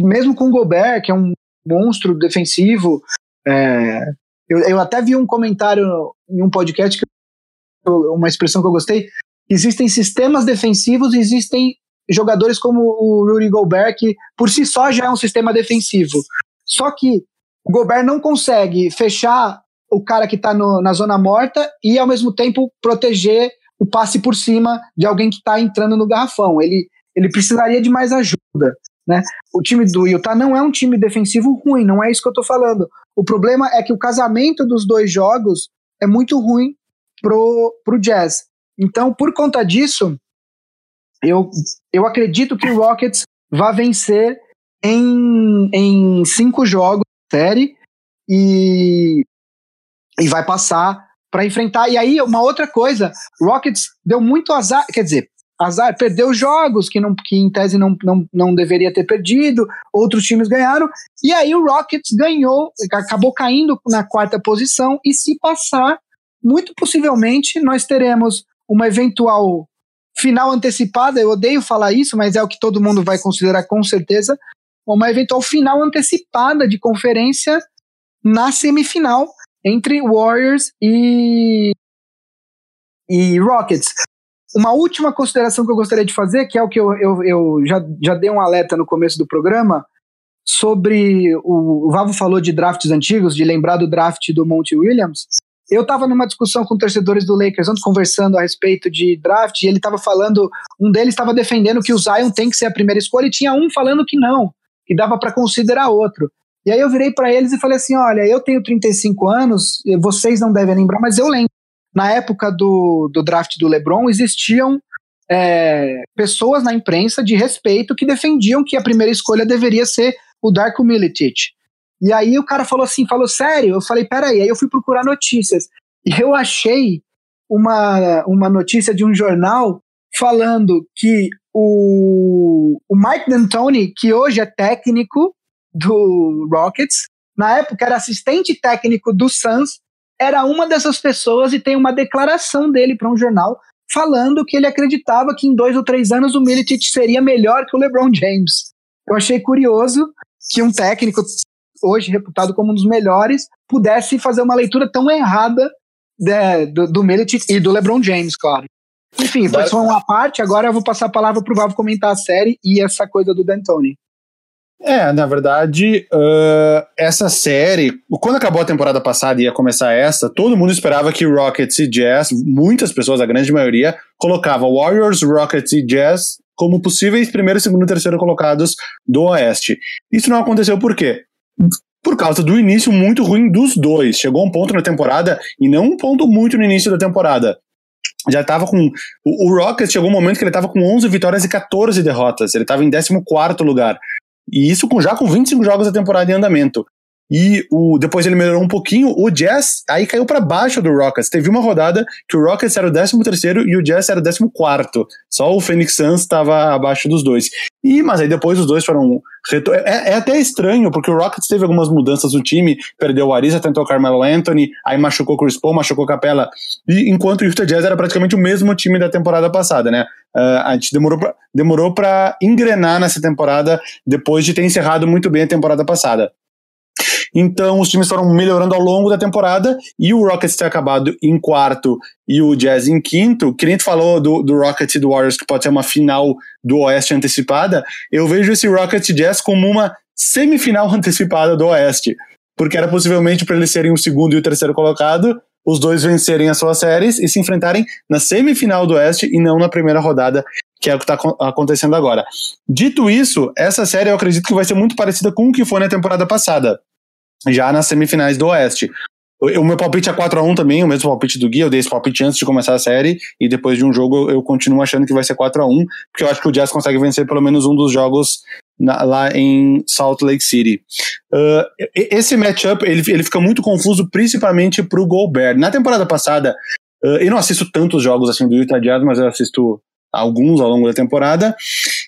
mesmo com o Gobert, que é um monstro defensivo, é, eu, eu até vi um comentário em um podcast, que uma expressão que eu gostei, existem sistemas defensivos e existem jogadores como o Rudy Gobert, que por si só já é um sistema defensivo. Só que o Gobert não consegue fechar o cara que está na zona morta e, ao mesmo tempo, proteger o passe por cima de alguém que está entrando no garrafão. Ele, ele precisaria de mais ajuda. Né? O time do Utah não é um time defensivo ruim, não é isso que eu estou falando. O problema é que o casamento dos dois jogos é muito ruim pro, pro Jazz. Então, por conta disso, eu, eu acredito que o Rockets vai vencer em, em cinco jogos série e, e vai passar para enfrentar. E aí, uma outra coisa, Rockets deu muito azar, quer dizer, azar, perdeu jogos que, não, que em tese não, não, não deveria ter perdido, outros times ganharam, e aí o Rockets ganhou, acabou caindo na quarta posição, e se passar, muito possivelmente nós teremos uma eventual final antecipada, eu odeio falar isso, mas é o que todo mundo vai considerar com certeza, uma eventual final antecipada de conferência na semifinal entre Warriors e, e Rockets. Uma última consideração que eu gostaria de fazer, que é o que eu, eu, eu já, já dei um alerta no começo do programa, sobre o, o Vavo falou de drafts antigos, de lembrar do draft do Monty Williams. Eu estava numa discussão com torcedores do Lakers, ontem conversando a respeito de draft, e ele estava falando, um deles estava defendendo que o Zion tem que ser a primeira escolha, e tinha um falando que não, que dava para considerar outro. E aí eu virei para eles e falei assim: olha, eu tenho 35 anos, vocês não devem lembrar, mas eu lembro na época do, do draft do LeBron, existiam é, pessoas na imprensa de respeito que defendiam que a primeira escolha deveria ser o Darko Milicic. E aí o cara falou assim, falou sério? Eu falei, peraí, aí eu fui procurar notícias. E eu achei uma, uma notícia de um jornal falando que o, o Mike D'Antoni, que hoje é técnico do Rockets, na época era assistente técnico do Suns, era uma dessas pessoas e tem uma declaração dele para um jornal falando que ele acreditava que em dois ou três anos o Milicic seria melhor que o LeBron James. Eu achei curioso que um técnico, hoje reputado como um dos melhores, pudesse fazer uma leitura tão errada de, do, do Milicic e do LeBron James, claro. Enfim, foi só uma parte, agora eu vou passar a palavra para o Vavo comentar a série e essa coisa do D'Antoni. É, na verdade, uh, essa série, quando acabou a temporada passada e ia começar essa, todo mundo esperava que Rockets e Jazz, muitas pessoas, a grande maioria, colocava Warriors, Rockets e Jazz como possíveis primeiro, segundo e terceiro colocados do Oeste. Isso não aconteceu por quê? Por causa do início muito ruim dos dois. Chegou um ponto na temporada, e não um ponto muito no início da temporada, já estava com. O, o Rockets chegou um momento que ele estava com 11 vitórias e 14 derrotas. Ele estava em 14 lugar. E isso com, já com 25 jogos da temporada em andamento. E o, depois ele melhorou um pouquinho. O Jazz aí caiu para baixo do Rockets. Teve uma rodada que o Rockets era o 13 e o Jazz era o 14. Só o Phoenix Suns estava abaixo dos dois. E, mas aí depois os dois foram. É, é, até estranho, porque o Rockets teve algumas mudanças no time. Perdeu o Ariza, tentou o Carmelo Anthony, aí machucou o Chris Paul, machucou o Capella. E enquanto o Utah Jazz era praticamente o mesmo time da temporada passada, né? Uh, a gente demorou pra, demorou para engrenar nessa temporada depois de ter encerrado muito bem a temporada passada. Então os times foram melhorando ao longo da temporada e o Rockets ter acabado em quarto e o Jazz em quinto. Que nem gente falou do, do Rockets e do Warriors, que pode ser uma final do Oeste antecipada. Eu vejo esse Rockets Jazz como uma semifinal antecipada do Oeste. Porque era possivelmente para eles serem o segundo e o terceiro colocado, os dois vencerem as suas séries e se enfrentarem na semifinal do Oeste e não na primeira rodada, que é o que está acontecendo agora. Dito isso, essa série eu acredito que vai ser muito parecida com o que foi na temporada passada, já nas semifinais do Oeste. O meu palpite é 4x1 também, o mesmo palpite do Gui, eu dei esse palpite antes de começar a série, e depois de um jogo eu continuo achando que vai ser 4x1, porque eu acho que o Jazz consegue vencer pelo menos um dos jogos na, lá em Salt Lake City. Uh, esse matchup ele, ele fica muito confuso, principalmente para o Gobert. Na temporada passada, uh, eu não assisto tantos jogos assim do Utah Jazz, mas eu assisto alguns ao longo da temporada,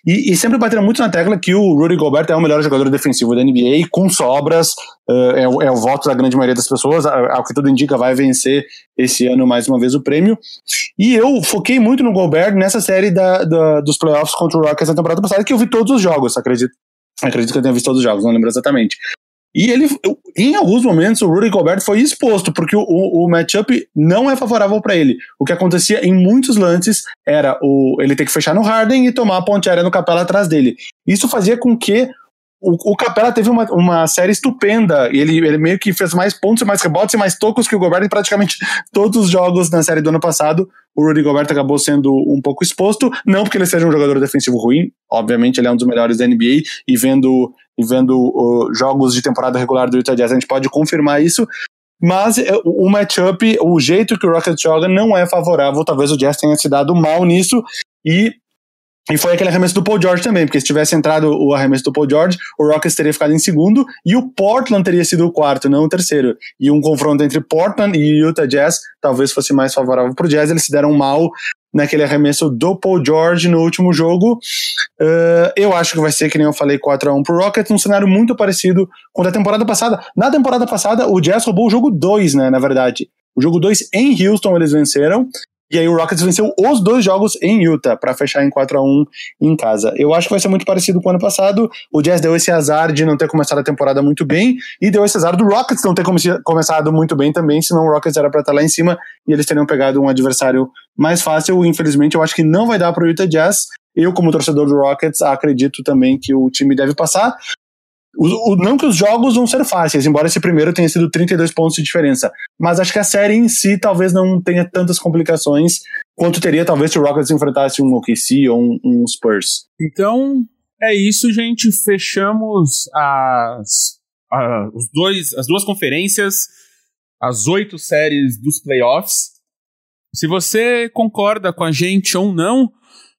e, e, sempre bateram muito na tecla que o Rudy Gobert é o melhor jogador defensivo da NBA, com sobras, uh, é, o, é, o voto da grande maioria das pessoas, ao que tudo indica vai vencer esse ano mais uma vez o prêmio, e eu foquei muito no Gobert nessa série da, da, dos playoffs contra o Rockets na temporada passada, que eu vi todos os jogos, acredito. Acredito que eu tenha visto todos os jogos, não lembro exatamente. E ele, em alguns momentos, o Rudy Gobert foi exposto, porque o, o, matchup não é favorável para ele. O que acontecia em muitos lances era o, ele ter que fechar no Harden e tomar a ponte aérea no Capela atrás dele. Isso fazia com que o, o Capela teve uma, uma série estupenda. Ele, ele meio que fez mais pontos, mais rebotes e mais tocos que o Gobert em praticamente todos os jogos na série do ano passado. O Rudy Gobert acabou sendo um pouco exposto, não porque ele seja um jogador defensivo ruim, obviamente ele é um dos melhores da NBA e vendo e vendo uh, jogos de temporada regular do Utah Jazz, a gente pode confirmar isso. Mas é, o matchup, o jeito que o Rockets joga não é favorável. Talvez o Jazz tenha se dado mal nisso. E e foi aquele arremesso do Paul George também, porque se tivesse entrado o arremesso do Paul George, o Rockets teria ficado em segundo e o Portland teria sido o quarto, não o terceiro. E um confronto entre Portland e Utah Jazz talvez fosse mais favorável para o Jazz. Eles se deram mal naquele arremesso do Paul George no último jogo. Uh, eu acho que vai ser, que nem eu falei, 4x1 pro Rockets, um cenário muito parecido com a da temporada passada. Na temporada passada, o Jazz roubou o jogo 2, né, na verdade. O jogo 2 em Houston eles venceram, e aí o Rockets venceu os dois jogos em Utah para fechar em 4 a 1 em casa. Eu acho que vai ser muito parecido com o ano passado. O Jazz deu esse azar de não ter começado a temporada muito bem e deu esse azar do Rockets não ter começado muito bem também, senão o Rockets era para estar tá lá em cima e eles teriam pegado um adversário mais fácil. Infelizmente, eu acho que não vai dar para o Utah Jazz. Eu, como torcedor do Rockets, acredito também que o time deve passar. O, o, não que os jogos vão ser fáceis, embora esse primeiro tenha sido 32 pontos de diferença. Mas acho que a série em si talvez não tenha tantas complicações quanto teria talvez se o Rockets enfrentasse um OKC ou um, um Spurs. Então, é isso, gente. Fechamos as, a, os dois, as duas conferências, as oito séries dos playoffs. Se você concorda com a gente ou não,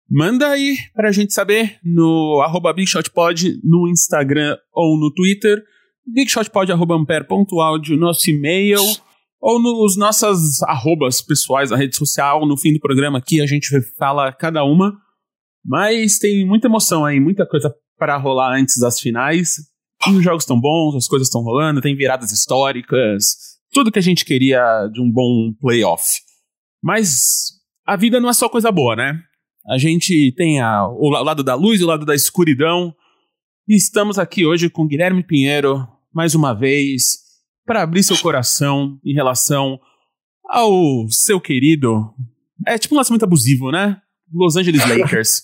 Manda aí pra gente saber no arroba BigShotPod no Instagram ou no Twitter, bigshotpod.ampere.audio, nosso e-mail, ou nos nossas arrobas pessoais na rede social. No fim do programa aqui a gente fala cada uma. Mas tem muita emoção aí, muita coisa para rolar antes das finais. Os jogos estão bons, as coisas estão rolando, tem viradas históricas, tudo que a gente queria de um bom playoff. Mas a vida não é só coisa boa, né? A gente tem a, o lado da luz e o lado da escuridão. E estamos aqui hoje com Guilherme Pinheiro, mais uma vez, para abrir seu coração em relação ao seu querido. É tipo um lançamento abusivo, né? Los Angeles Lakers.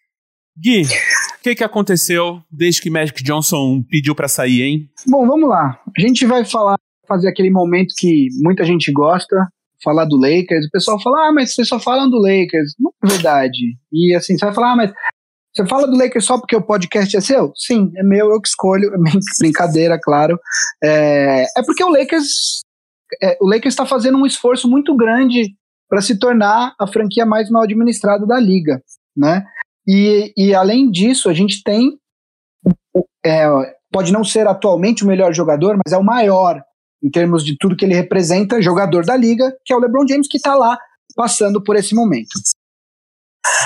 Gui, o que, que aconteceu desde que Magic Johnson pediu para sair, hein? Bom, vamos lá. A gente vai falar, fazer aquele momento que muita gente gosta, falar do Lakers, o pessoal fala, ah, mas vocês só falam do Lakers. Não é verdade. E assim, você vai falar, ah, mas você fala do Lakers só porque o podcast é seu? Sim, é meu, eu que escolho. É brincadeira, claro. É, é porque o Lakers. É, o Lakers está fazendo um esforço muito grande para se tornar a franquia mais mal administrada da liga, né? E, e além disso, a gente tem é, pode não ser atualmente o melhor jogador, mas é o maior em termos de tudo que ele representa, jogador da liga, que é o LeBron James, que está lá passando por esse momento.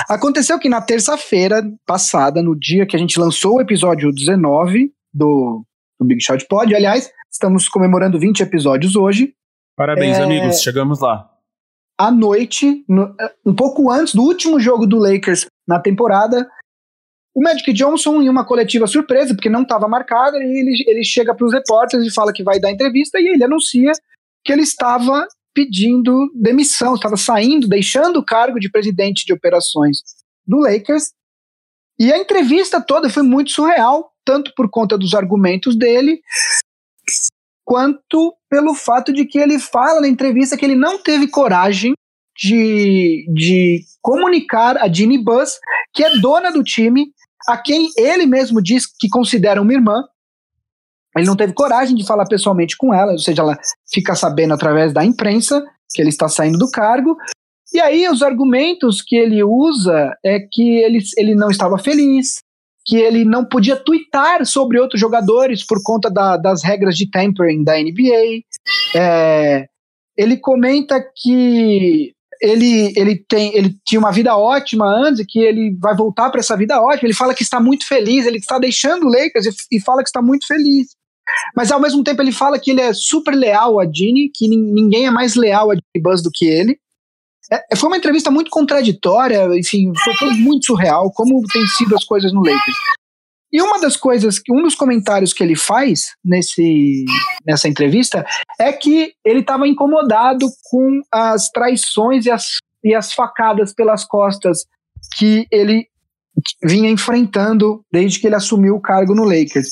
Aconteceu que na terça-feira passada, no dia que a gente lançou o episódio 19 do, do Big Shot Pod, aliás, estamos comemorando 20 episódios hoje. Parabéns, é, amigos, chegamos lá. À noite, no, um pouco antes do último jogo do Lakers na temporada, O Magic Johnson, em uma coletiva surpresa, porque não estava marcada, ele, ele chega para os repórteres e fala que vai dar entrevista e ele anuncia que ele estava pedindo demissão, estava saindo, deixando o cargo de presidente de operações do Lakers. E a entrevista toda foi muito surreal, tanto por conta dos argumentos dele, quanto pelo fato de que ele fala na entrevista que ele não teve coragem de, de comunicar a Ginny Bus, que é dona do time, a quem ele mesmo diz que considera uma irmã. Ele não teve coragem de falar pessoalmente com ela, ou seja, ela fica sabendo através da imprensa que ele está saindo do cargo. E aí os argumentos que ele usa é que ele, ele não estava feliz, que ele não podia twittar sobre outros jogadores por conta da, das regras de tampering da NBA. É, ele comenta que ele, ele, tem, ele tinha uma vida ótima antes, que ele vai voltar para essa vida ótima. Ele fala que está muito feliz, ele está deixando o Lakers e, e, fala que está muito feliz. Mas ao mesmo tempo ele fala que ele é super leal a Ginny, que ninguém é mais leal a Ginny Buzz do que ele. É, foi uma entrevista muito contraditória, enfim, foi, foi muito surreal, como tem sido as coisas no Lakers. E uma das coisas, um dos comentários que ele faz nesse, nessa entrevista é que ele estava incomodado com as traições e as, e as facadas pelas costas que ele vinha enfrentando desde que ele assumiu o cargo no Lakers.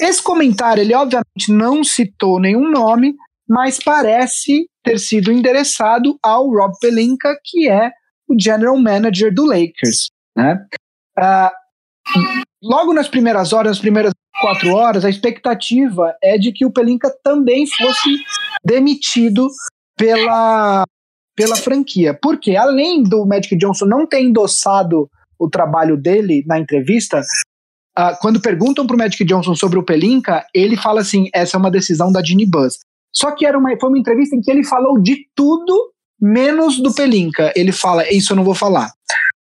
Esse comentário, ele obviamente não citou nenhum nome, mas parece ter sido endereçado ao Rob Pelinka, que é o general manager do Lakers. Né? Uh, logo nas primeiras horas, nas primeiras quatro horas, a expectativa é de que o Pelinka também fosse demitido pela, pela franquia. Porque, além do Magic Johnson não ter endossado o trabalho dele na entrevista, uh, quando perguntam para o Magic Johnson sobre o Pelinka, ele fala assim: essa é uma decisão da Ginny Buzz. Só que era uma, foi uma entrevista em que ele falou de tudo menos do Pelinka. Ele fala: isso eu não vou falar.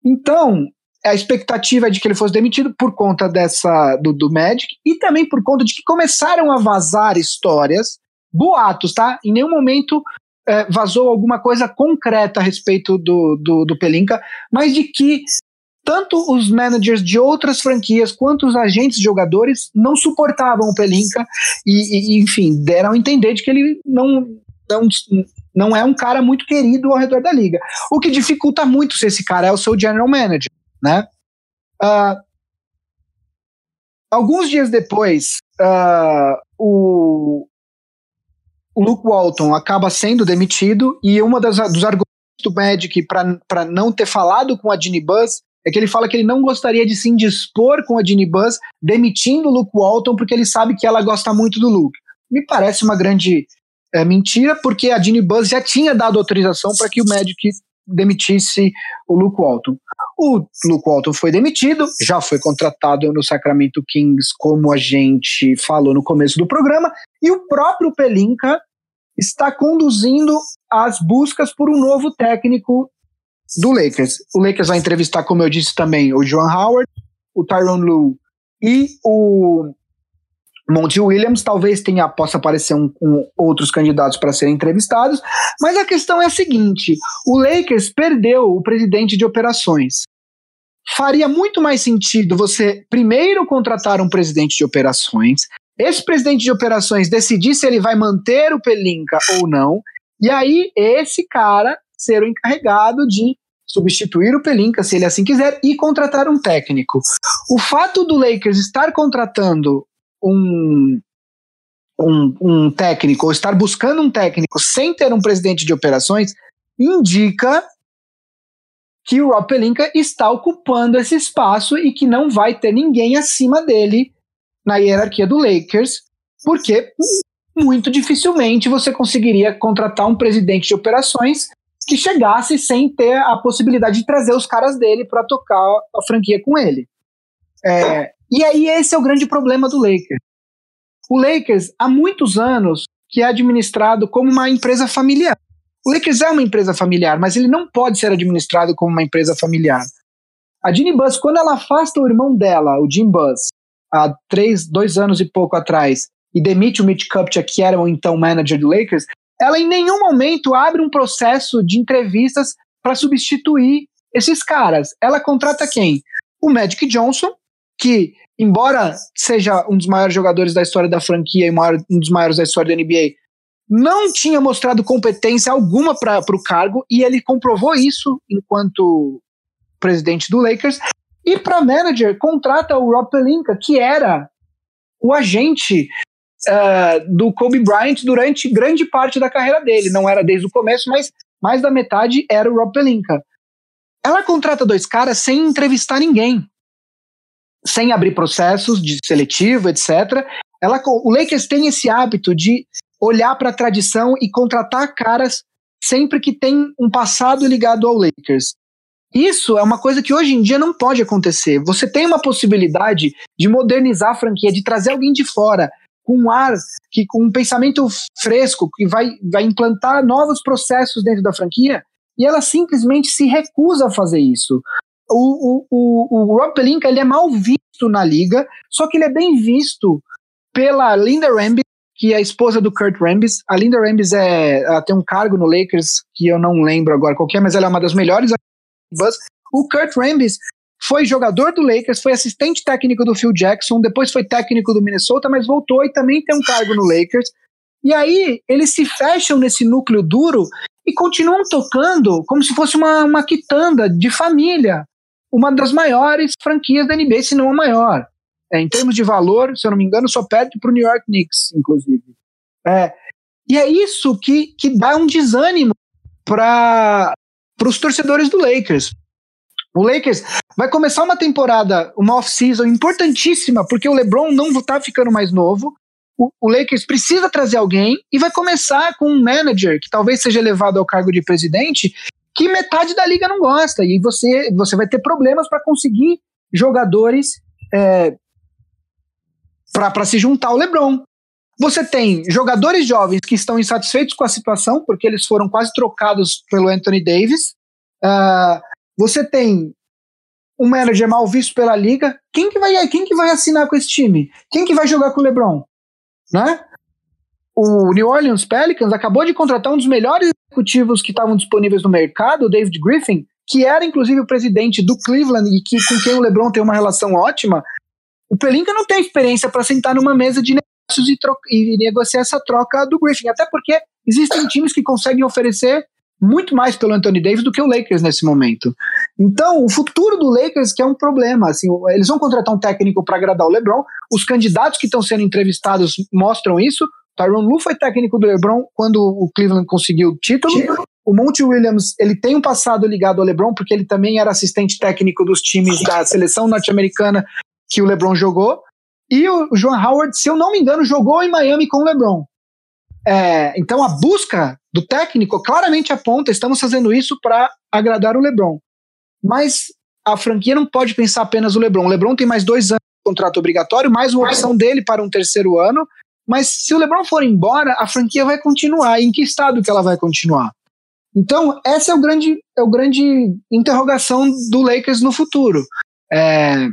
Então, a expectativa é de que ele fosse demitido por conta dessa do, do Magic e também por conta de que começaram a vazar histórias, boatos, tá? Em nenhum momento é, vazou alguma coisa concreta a respeito do, do, do Pelinka, mas de que tanto os managers de outras franquias quanto os agentes jogadores não suportavam o Pelinka e, e, enfim, deram a entender de que ele não, não, não é um cara muito querido ao redor da liga. O que dificulta muito se esse cara é o seu general manager né? Uh, alguns dias depois, uh, o, Luke Walton acaba sendo demitido e uma das dos argumentos do Magic para não ter falado com a Ginny Buzz é que ele fala que ele não gostaria de se indispor com a Ginny Buzz demitindo o Luke Walton porque ele sabe que ela gosta muito do Luke. Me parece uma grande é, mentira, porque a Ginny Buzz já tinha dado autorização para que o Magic demitisse o Luke Walton. O Luke Walton foi demitido, já foi contratado no Sacramento Kings, como a gente falou no começo do programa, e o próprio Pelinka está conduzindo as buscas por um novo técnico do Lakers. O Lakers vai entrevistar, como eu disse também, o John Howard, o Tyron Lue e o Monty Williams talvez tenha possa aparecer um, um, outros candidatos para serem entrevistados, mas a questão é a seguinte: o Lakers perdeu o presidente de operações. Faria muito mais sentido você primeiro contratar um presidente de operações, esse presidente de operações decidir se ele vai manter o Pelinka ou não, e aí esse cara ser o encarregado de substituir o Pelinka, se ele assim quiser, e contratar um técnico. O fato do Lakers estar contratando um, um, um técnico ou estar buscando um técnico sem ter um presidente de operações indica que o Rob Pelinka está ocupando esse espaço e que não vai ter ninguém acima dele na hierarquia do Lakers, porque muito dificilmente você conseguiria contratar um presidente de operações que chegasse sem ter a possibilidade de trazer os caras dele para tocar a franquia com ele. É, e aí esse é o grande problema do Lakers. O Lakers, há muitos anos, que é administrado como uma empresa familiar. O Lakers é uma empresa familiar, mas ele não pode ser administrado como uma empresa familiar. A Ginny Buzz, quando ela afasta o irmão dela, o Jim Buzz, há três, dois anos e pouco atrás, e demite o Mitch Kupchak, que era o então manager do Lakers, ela em nenhum momento abre um processo de entrevistas para substituir esses caras. Ela contrata quem? o Magic Johnson, que, embora seja um dos maiores jogadores da história da franquia e um dos maiores da história da NBA, não tinha mostrado competência alguma para o cargo e ele comprovou isso enquanto presidente do Lakers. E para manager, contrata o Rob Pelinka, que era o agente uh, do Kobe Bryant durante grande parte da carreira dele. Não era desde o começo, mas mais da metade era o Rob Pelinka. Ela contrata dois caras sem entrevistar ninguém, sem abrir processos de seletivo, etc. Ela, o Lakers tem esse hábito de olhar para a tradição e contratar caras sempre que tem um passado ligado ao Lakers. Isso é uma coisa que hoje em dia não pode acontecer. Você tem uma possibilidade de modernizar a franquia, de trazer alguém de fora, com um ar, que, com um pensamento fresco, que vai, vai implantar novos processos dentro da franquia, e ela simplesmente se recusa a fazer isso. O, o, o, Rob Pelinka ele é mal visto na liga, só que ele é bem visto pela Linda Rambis, que é a esposa do Kurt Rambis. A Linda Rambis é, ela tem um cargo no Lakers que eu não lembro agora qual é, mas ela é uma das melhores. O Kurt Rambis foi jogador do Lakers, foi assistente técnico do Phil Jackson, depois foi técnico do Minnesota, mas voltou e também tem um cargo no Lakers. E aí eles se fecham nesse núcleo duro e continuam tocando como se fosse uma, uma quitanda de família. Uma das maiores franquias da NBA, se não a maior. É, em termos de valor, se eu não me engano, só perde para o New York Knicks, inclusive. É, e é isso que, que dá um desânimo para os torcedores do Lakers. O Lakers vai começar uma temporada, uma off-season importantíssima, porque o LeBron não está ficando mais novo. O, o, Lakers precisa trazer alguém e vai começar com um manager que talvez seja elevado ao cargo de presidente, que metade da liga não gosta. E você, você vai ter problemas para conseguir jogadores é, para se juntar ao LeBron. Você tem jogadores jovens que estão insatisfeitos com a situação, porque eles foram quase trocados pelo Anthony Davis. Uh, você tem um manager mal visto pela liga. Quem que vai, quem que vai assinar com esse time? Quem que vai jogar com o LeBron? Né? O New Orleans Pelicans acabou de contratar um dos melhores executivos que estavam disponíveis no mercado, o David Griffin, que era inclusive o presidente do Cleveland e que, com quem o LeBron tem uma relação ótima. O Pelinka não tem experiência para sentar numa mesa de negócios e, e, negociar essa troca do Griffin, até porque existem times que conseguem oferecer muito mais pelo Anthony Davis do que o Lakers nesse momento. Então, o futuro do Lakers que é um problema, assim, eles vão contratar um técnico para agradar o LeBron, os candidatos que estão sendo entrevistados mostram isso. Tyron Lu foi técnico do LeBron quando o Cleveland conseguiu o título. O Monty Williams, ele tem um passado ligado ao LeBron porque ele também era assistente técnico dos times da seleção norte-americana que o LeBron jogou. E o Joan Howard, se eu não me engano, jogou em Miami com o LeBron. É, então a busca do técnico claramente aponta: estamos fazendo isso para agradar o LeBron. Mas a franquia não pode pensar apenas o LeBron. O LeBron tem mais dois anos de contrato obrigatório, mais uma opção dele para um terceiro ano. Mas se o LeBron for embora, a franquia vai continuar. Em que estado que ela vai continuar? Então, essa é o grande, é o grande interrogação do Lakers no futuro. É,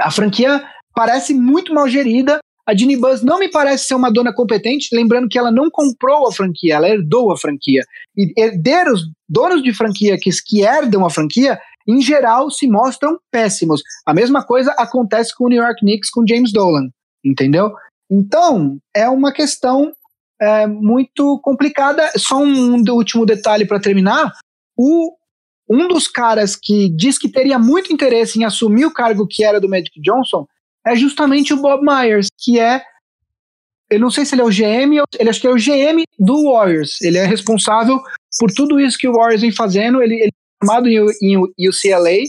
a franquia parece muito mal gerida. A Ginny Buzz não me parece ser uma dona competente, lembrando que ela não comprou a franquia, ela herdou a franquia. E herdeiros, donos de franquia que, que herdam a franquia, em geral se mostram péssimos. A mesma coisa acontece com o New York Knicks, com James Dolan, entendeu? Então, é uma questão é, muito complicada. Só um, último detalhe para terminar: o um dos caras que diz que teria muito interesse em assumir o cargo que era do Magic Johnson é justamente o Bob Myers, que é eu não sei se ele é o GM, ele acho que é o GM do Warriors. Ele é responsável por tudo isso que o Warriors vem fazendo. Ele, ele é formado em, em UCLA,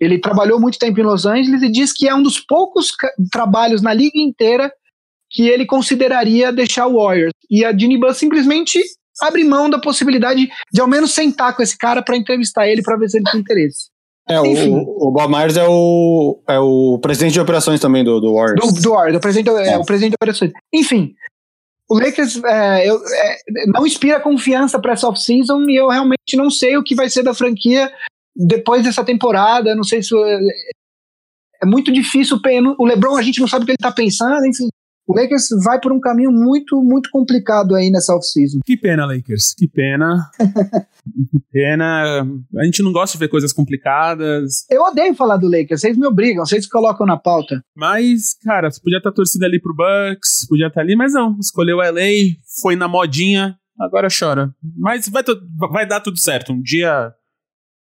ele trabalhou muito tempo em Los Angeles e diz que é um dos poucos trabalhos na liga inteira que ele consideraria deixar o Warriors. E a Buss simplesmente abre mão da possibilidade de ao menos sentar com esse cara para entrevistar ele para ver se ele tem interesse. É, o, o, Bob Myers é o, é o presidente de operações também do, do Warriors. Do, do Warriors, o presidente, é. é. o presidente de operações. Enfim, o Lakers é, eu, é, não inspira confiança para essa off-season e eu realmente não sei o que vai ser da franquia depois dessa temporada. Não sei se. É, é muito difícil. O LeBron, a gente não sabe o que ele está pensando. Enfim, o Lakers vai por um caminho muito, muito complicado aí nessa off-season. Que pena, Lakers. Que pena. que pena. A gente não gosta de ver coisas complicadas. Eu odeio falar do Lakers. Vocês me obrigam, vocês colocam na pauta. Mas, cara, você podia estar torcida ali pro Bucks, podia estar ali, mas não. Escolheu LA, foi na modinha, agora chora. Mas vai, vai dar tudo certo. Um dia,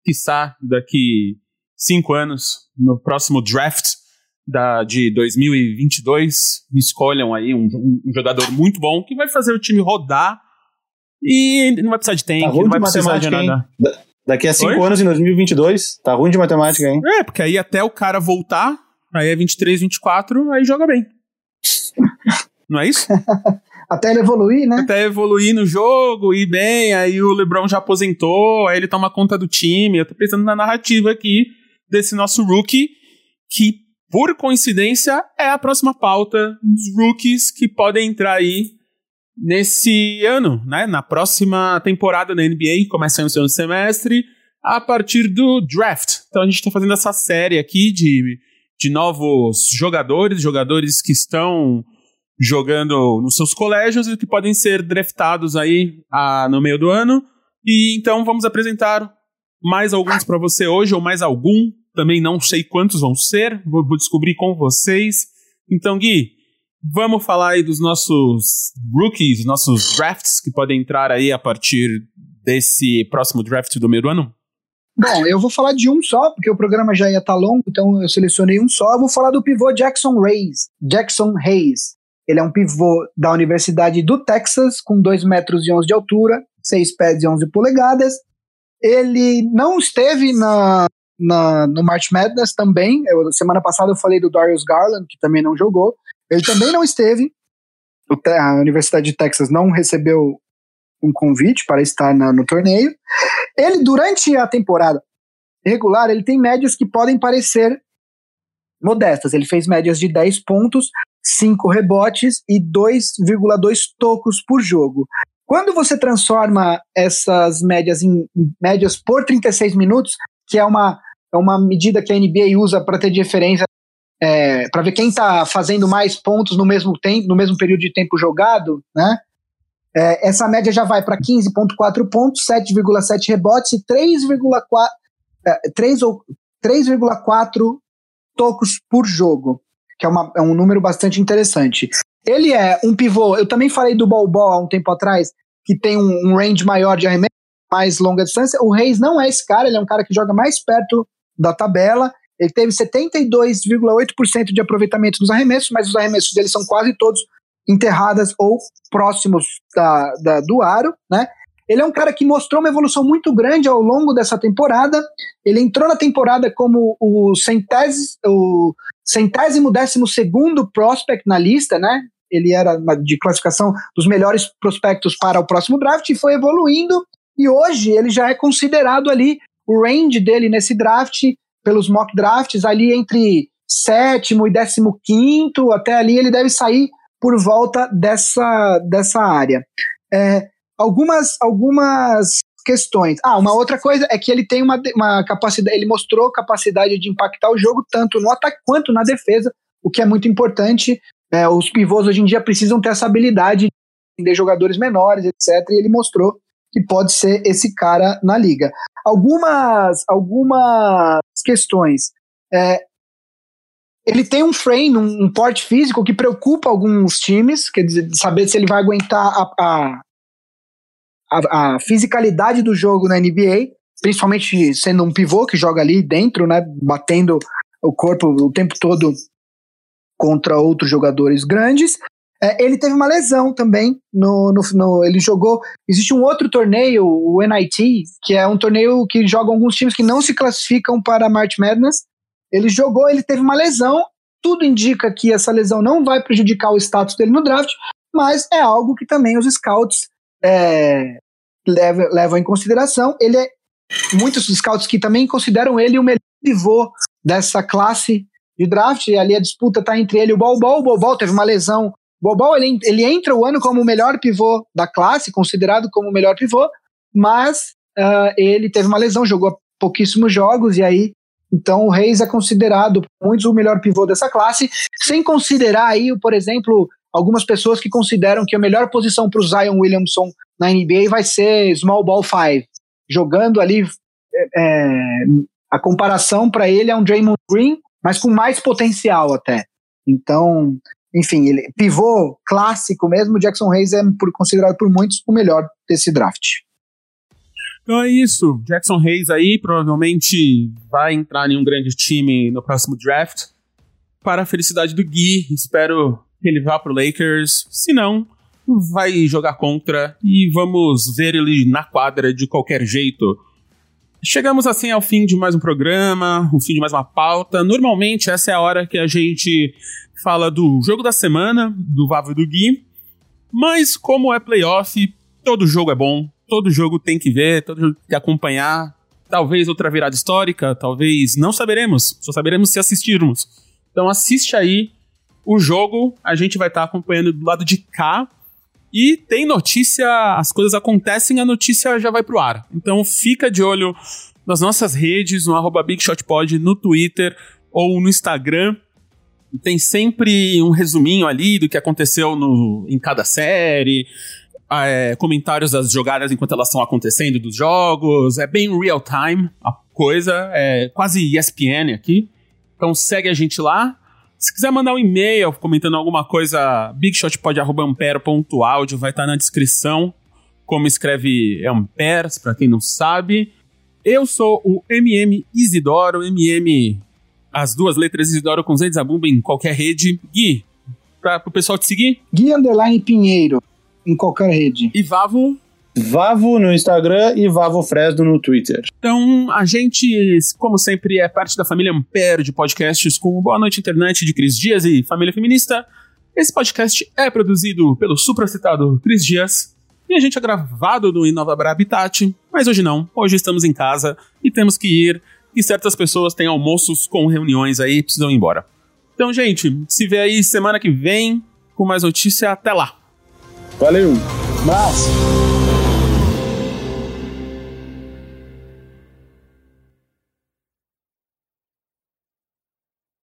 quiçá, daqui cinco anos, no próximo draft da, de 2022, escolham aí um, um, jogador muito bom que vai fazer o time rodar e não vai precisar de tempo, tá não vai precisar de nada. Da, daqui a 5 anos, em 2022, tá ruim de matemática, hein? É, porque aí até o cara voltar, aí é 23, 24, aí joga bem. não é isso? Até ele evoluir, né? Até evoluir no jogo, ir bem, aí o LeBron já aposentou, aí ele toma conta do time. Eu tô pensando na narrativa aqui desse nosso rookie, que por coincidência, é a próxima pauta dos rookies que podem entrar aí nesse ano, né? Na próxima temporada da NBA, começa no segundo semestre, a partir do draft. Então a gente está fazendo essa série aqui de, de novos jogadores, jogadores que estão jogando nos seus colégios e que podem ser draftados aí ah, no meio do ano. E então vamos apresentar mais alguns para você hoje, ou mais algum também não sei quantos vão ser, vou, vou descobrir com vocês. Então, Gui, vamos falar aí dos nossos rookies, nossos drafts que podem entrar aí a partir desse próximo draft do meio do ano? Bom, eu vou falar de um só, porque o programa já ia estar tá longo, então eu selecionei um só. Eu vou falar do pivô Jackson Hayes. Jackson Hayes. Ele é um pivô da Universidade do Texas, com 2 metros e 11 de altura, 6 pés e 11 polegadas. Ele não esteve na, na, no March Madness também. Eu, semana passada eu falei do Darius Garland, que também não jogou. Ele também não esteve. A Universidade de Texas não recebeu um convite para estar na, no torneio. Ele, durante a temporada regular, ele tem médias que podem parecer modestas. Ele fez médias de 10 pontos, 5 rebotes e 2,2 tocos por jogo. Quando você transforma essas médias em médias por 36 minutos, que é uma, é uma medida que a NBA usa para ter diferença, é, para ver quem está fazendo mais pontos no mesmo tempo, no mesmo período de tempo jogado, né? É, essa média já vai para 15,4 pontos, 7,7 rebotes e 3,4 é, 3,4 tocos por jogo, que é, uma, é um número bastante interessante. Ele é um pivô, eu também falei do Bol há um tempo atrás, que tem um, um range maior de arremesso, mais longa distância. O Reis não é esse cara, ele é um cara que joga mais perto da tabela. Ele teve 72,8% de aproveitamento nos arremessos, mas os arremessos dele são quase todos enterradas ou próximos da, da, do aro, né? Ele é um cara que mostrou uma evolução muito grande ao longo dessa temporada. Ele entrou na temporada como o, centésimo, o centésimo décimo segundo prospect na lista, né? Ele era de classificação dos melhores prospectos para o próximo draft e foi evoluindo e hoje ele já é considerado ali o range dele nesse draft, pelos mock drafts, ali entre sétimo e décimo quinto, até ali ele deve sair por volta dessa, dessa área. É, algumas, algumas questões. Ah, uma outra coisa é que ele tem uma, uma capacidade, ele mostrou capacidade de impactar o jogo tanto no ataque quanto na defesa, o que é muito importante. É, os pivôs hoje em dia precisam ter essa habilidade de jogadores menores, etc. E ele mostrou que pode ser esse cara na liga. Algumas, algumas questões. É, ele tem um frame, um, um, porte físico que preocupa alguns times, quer dizer, saber se ele vai aguentar a, a, a, a fisicalidade do jogo na NBA, principalmente sendo um pivô que joga ali dentro, né, batendo o corpo o tempo todo contra outros jogadores grandes. É, ele teve uma lesão também. No, no, no, ele jogou. Existe um outro torneio, o NIT, que é um torneio que jogam alguns times que não se classificam para a March Madness. Ele jogou, ele teve uma lesão. Tudo indica que essa lesão não vai prejudicar o status dele no draft, mas é algo que também os scouts é, levam, levam em consideração. Ele é muitos scouts que também consideram ele o melhor pivô dessa classe de draft. E ali a disputa está entre ele e o Bol Bol. O Bol Bol teve uma lesão Bobol, ele, ele entra o ano como o melhor pivô da classe, considerado como o melhor pivô, mas uh, ele teve uma lesão, jogou pouquíssimos jogos, e aí, então o Reis é considerado muitos o melhor pivô dessa classe, sem considerar aí, por exemplo, algumas pessoas que consideram que a melhor posição para o Zion Williamson na NBA vai ser small ball five, jogando ali é, é a comparação para ele é um Draymond Green, mas com mais potencial até. Então, enfim, ele pivô clássico mesmo, Jackson Hayes é por, considerado por muitos o melhor desse draft. Então é isso. Jackson Hayes aí provavelmente vai entrar em um grande time no próximo draft. Para a felicidade do Gui, espero que ele vá pro Lakers. Se não, vai jogar contra e vamos ver ele na quadra de qualquer jeito. Chegamos assim ao fim de mais um programa, o fim de mais uma pauta. Normalmente essa é a hora que a gente fala do jogo da semana, do Vavo e do Gui. Mas como é playoff, todo jogo é bom, todo jogo tem que ver, todo jogo tem que acompanhar. Talvez outra virada histórica, talvez não saberemos, só saberemos se assistirmos. Então assiste aí o jogo, a gente vai estar tá acompanhando do lado de cá. E tem notícia, as coisas acontecem, a notícia já vai pro ar. Então fica de olho nas nossas redes, no arroba BigShotPod, no Twitter ou no Instagram. Tem sempre um resuminho ali do que aconteceu no, em cada série, é, comentários das jogadas enquanto elas estão acontecendo dos jogos. É bem real time a coisa, é quase ESPN aqui. Então segue a gente lá. Se quiser mandar um e-mail comentando alguma coisa, bigshotpod.ampere.audio vai estar tá na descrição. Como escreve Amperes, para quem não sabe. Eu sou o MM Isidoro, MM, as duas letras Isidoro com Z Zabumba em qualquer rede. Gui, para o pessoal te seguir? Gui Underline Pinheiro, em qualquer rede. E Vavo? Vavo no Instagram e Vavo Fresno no Twitter. Então, a gente, como sempre, é parte da família Ampere de podcasts com Boa Noite Internet de Cris Dias e Família Feminista. Esse podcast é produzido pelo supracitado Cris Dias e a gente é gravado no Inova Habitat, mas hoje não. Hoje estamos em casa e temos que ir e certas pessoas têm almoços com reuniões aí e precisam ir embora. Então, gente, se vê aí semana que vem com mais notícia. Até lá! Valeu! Mas...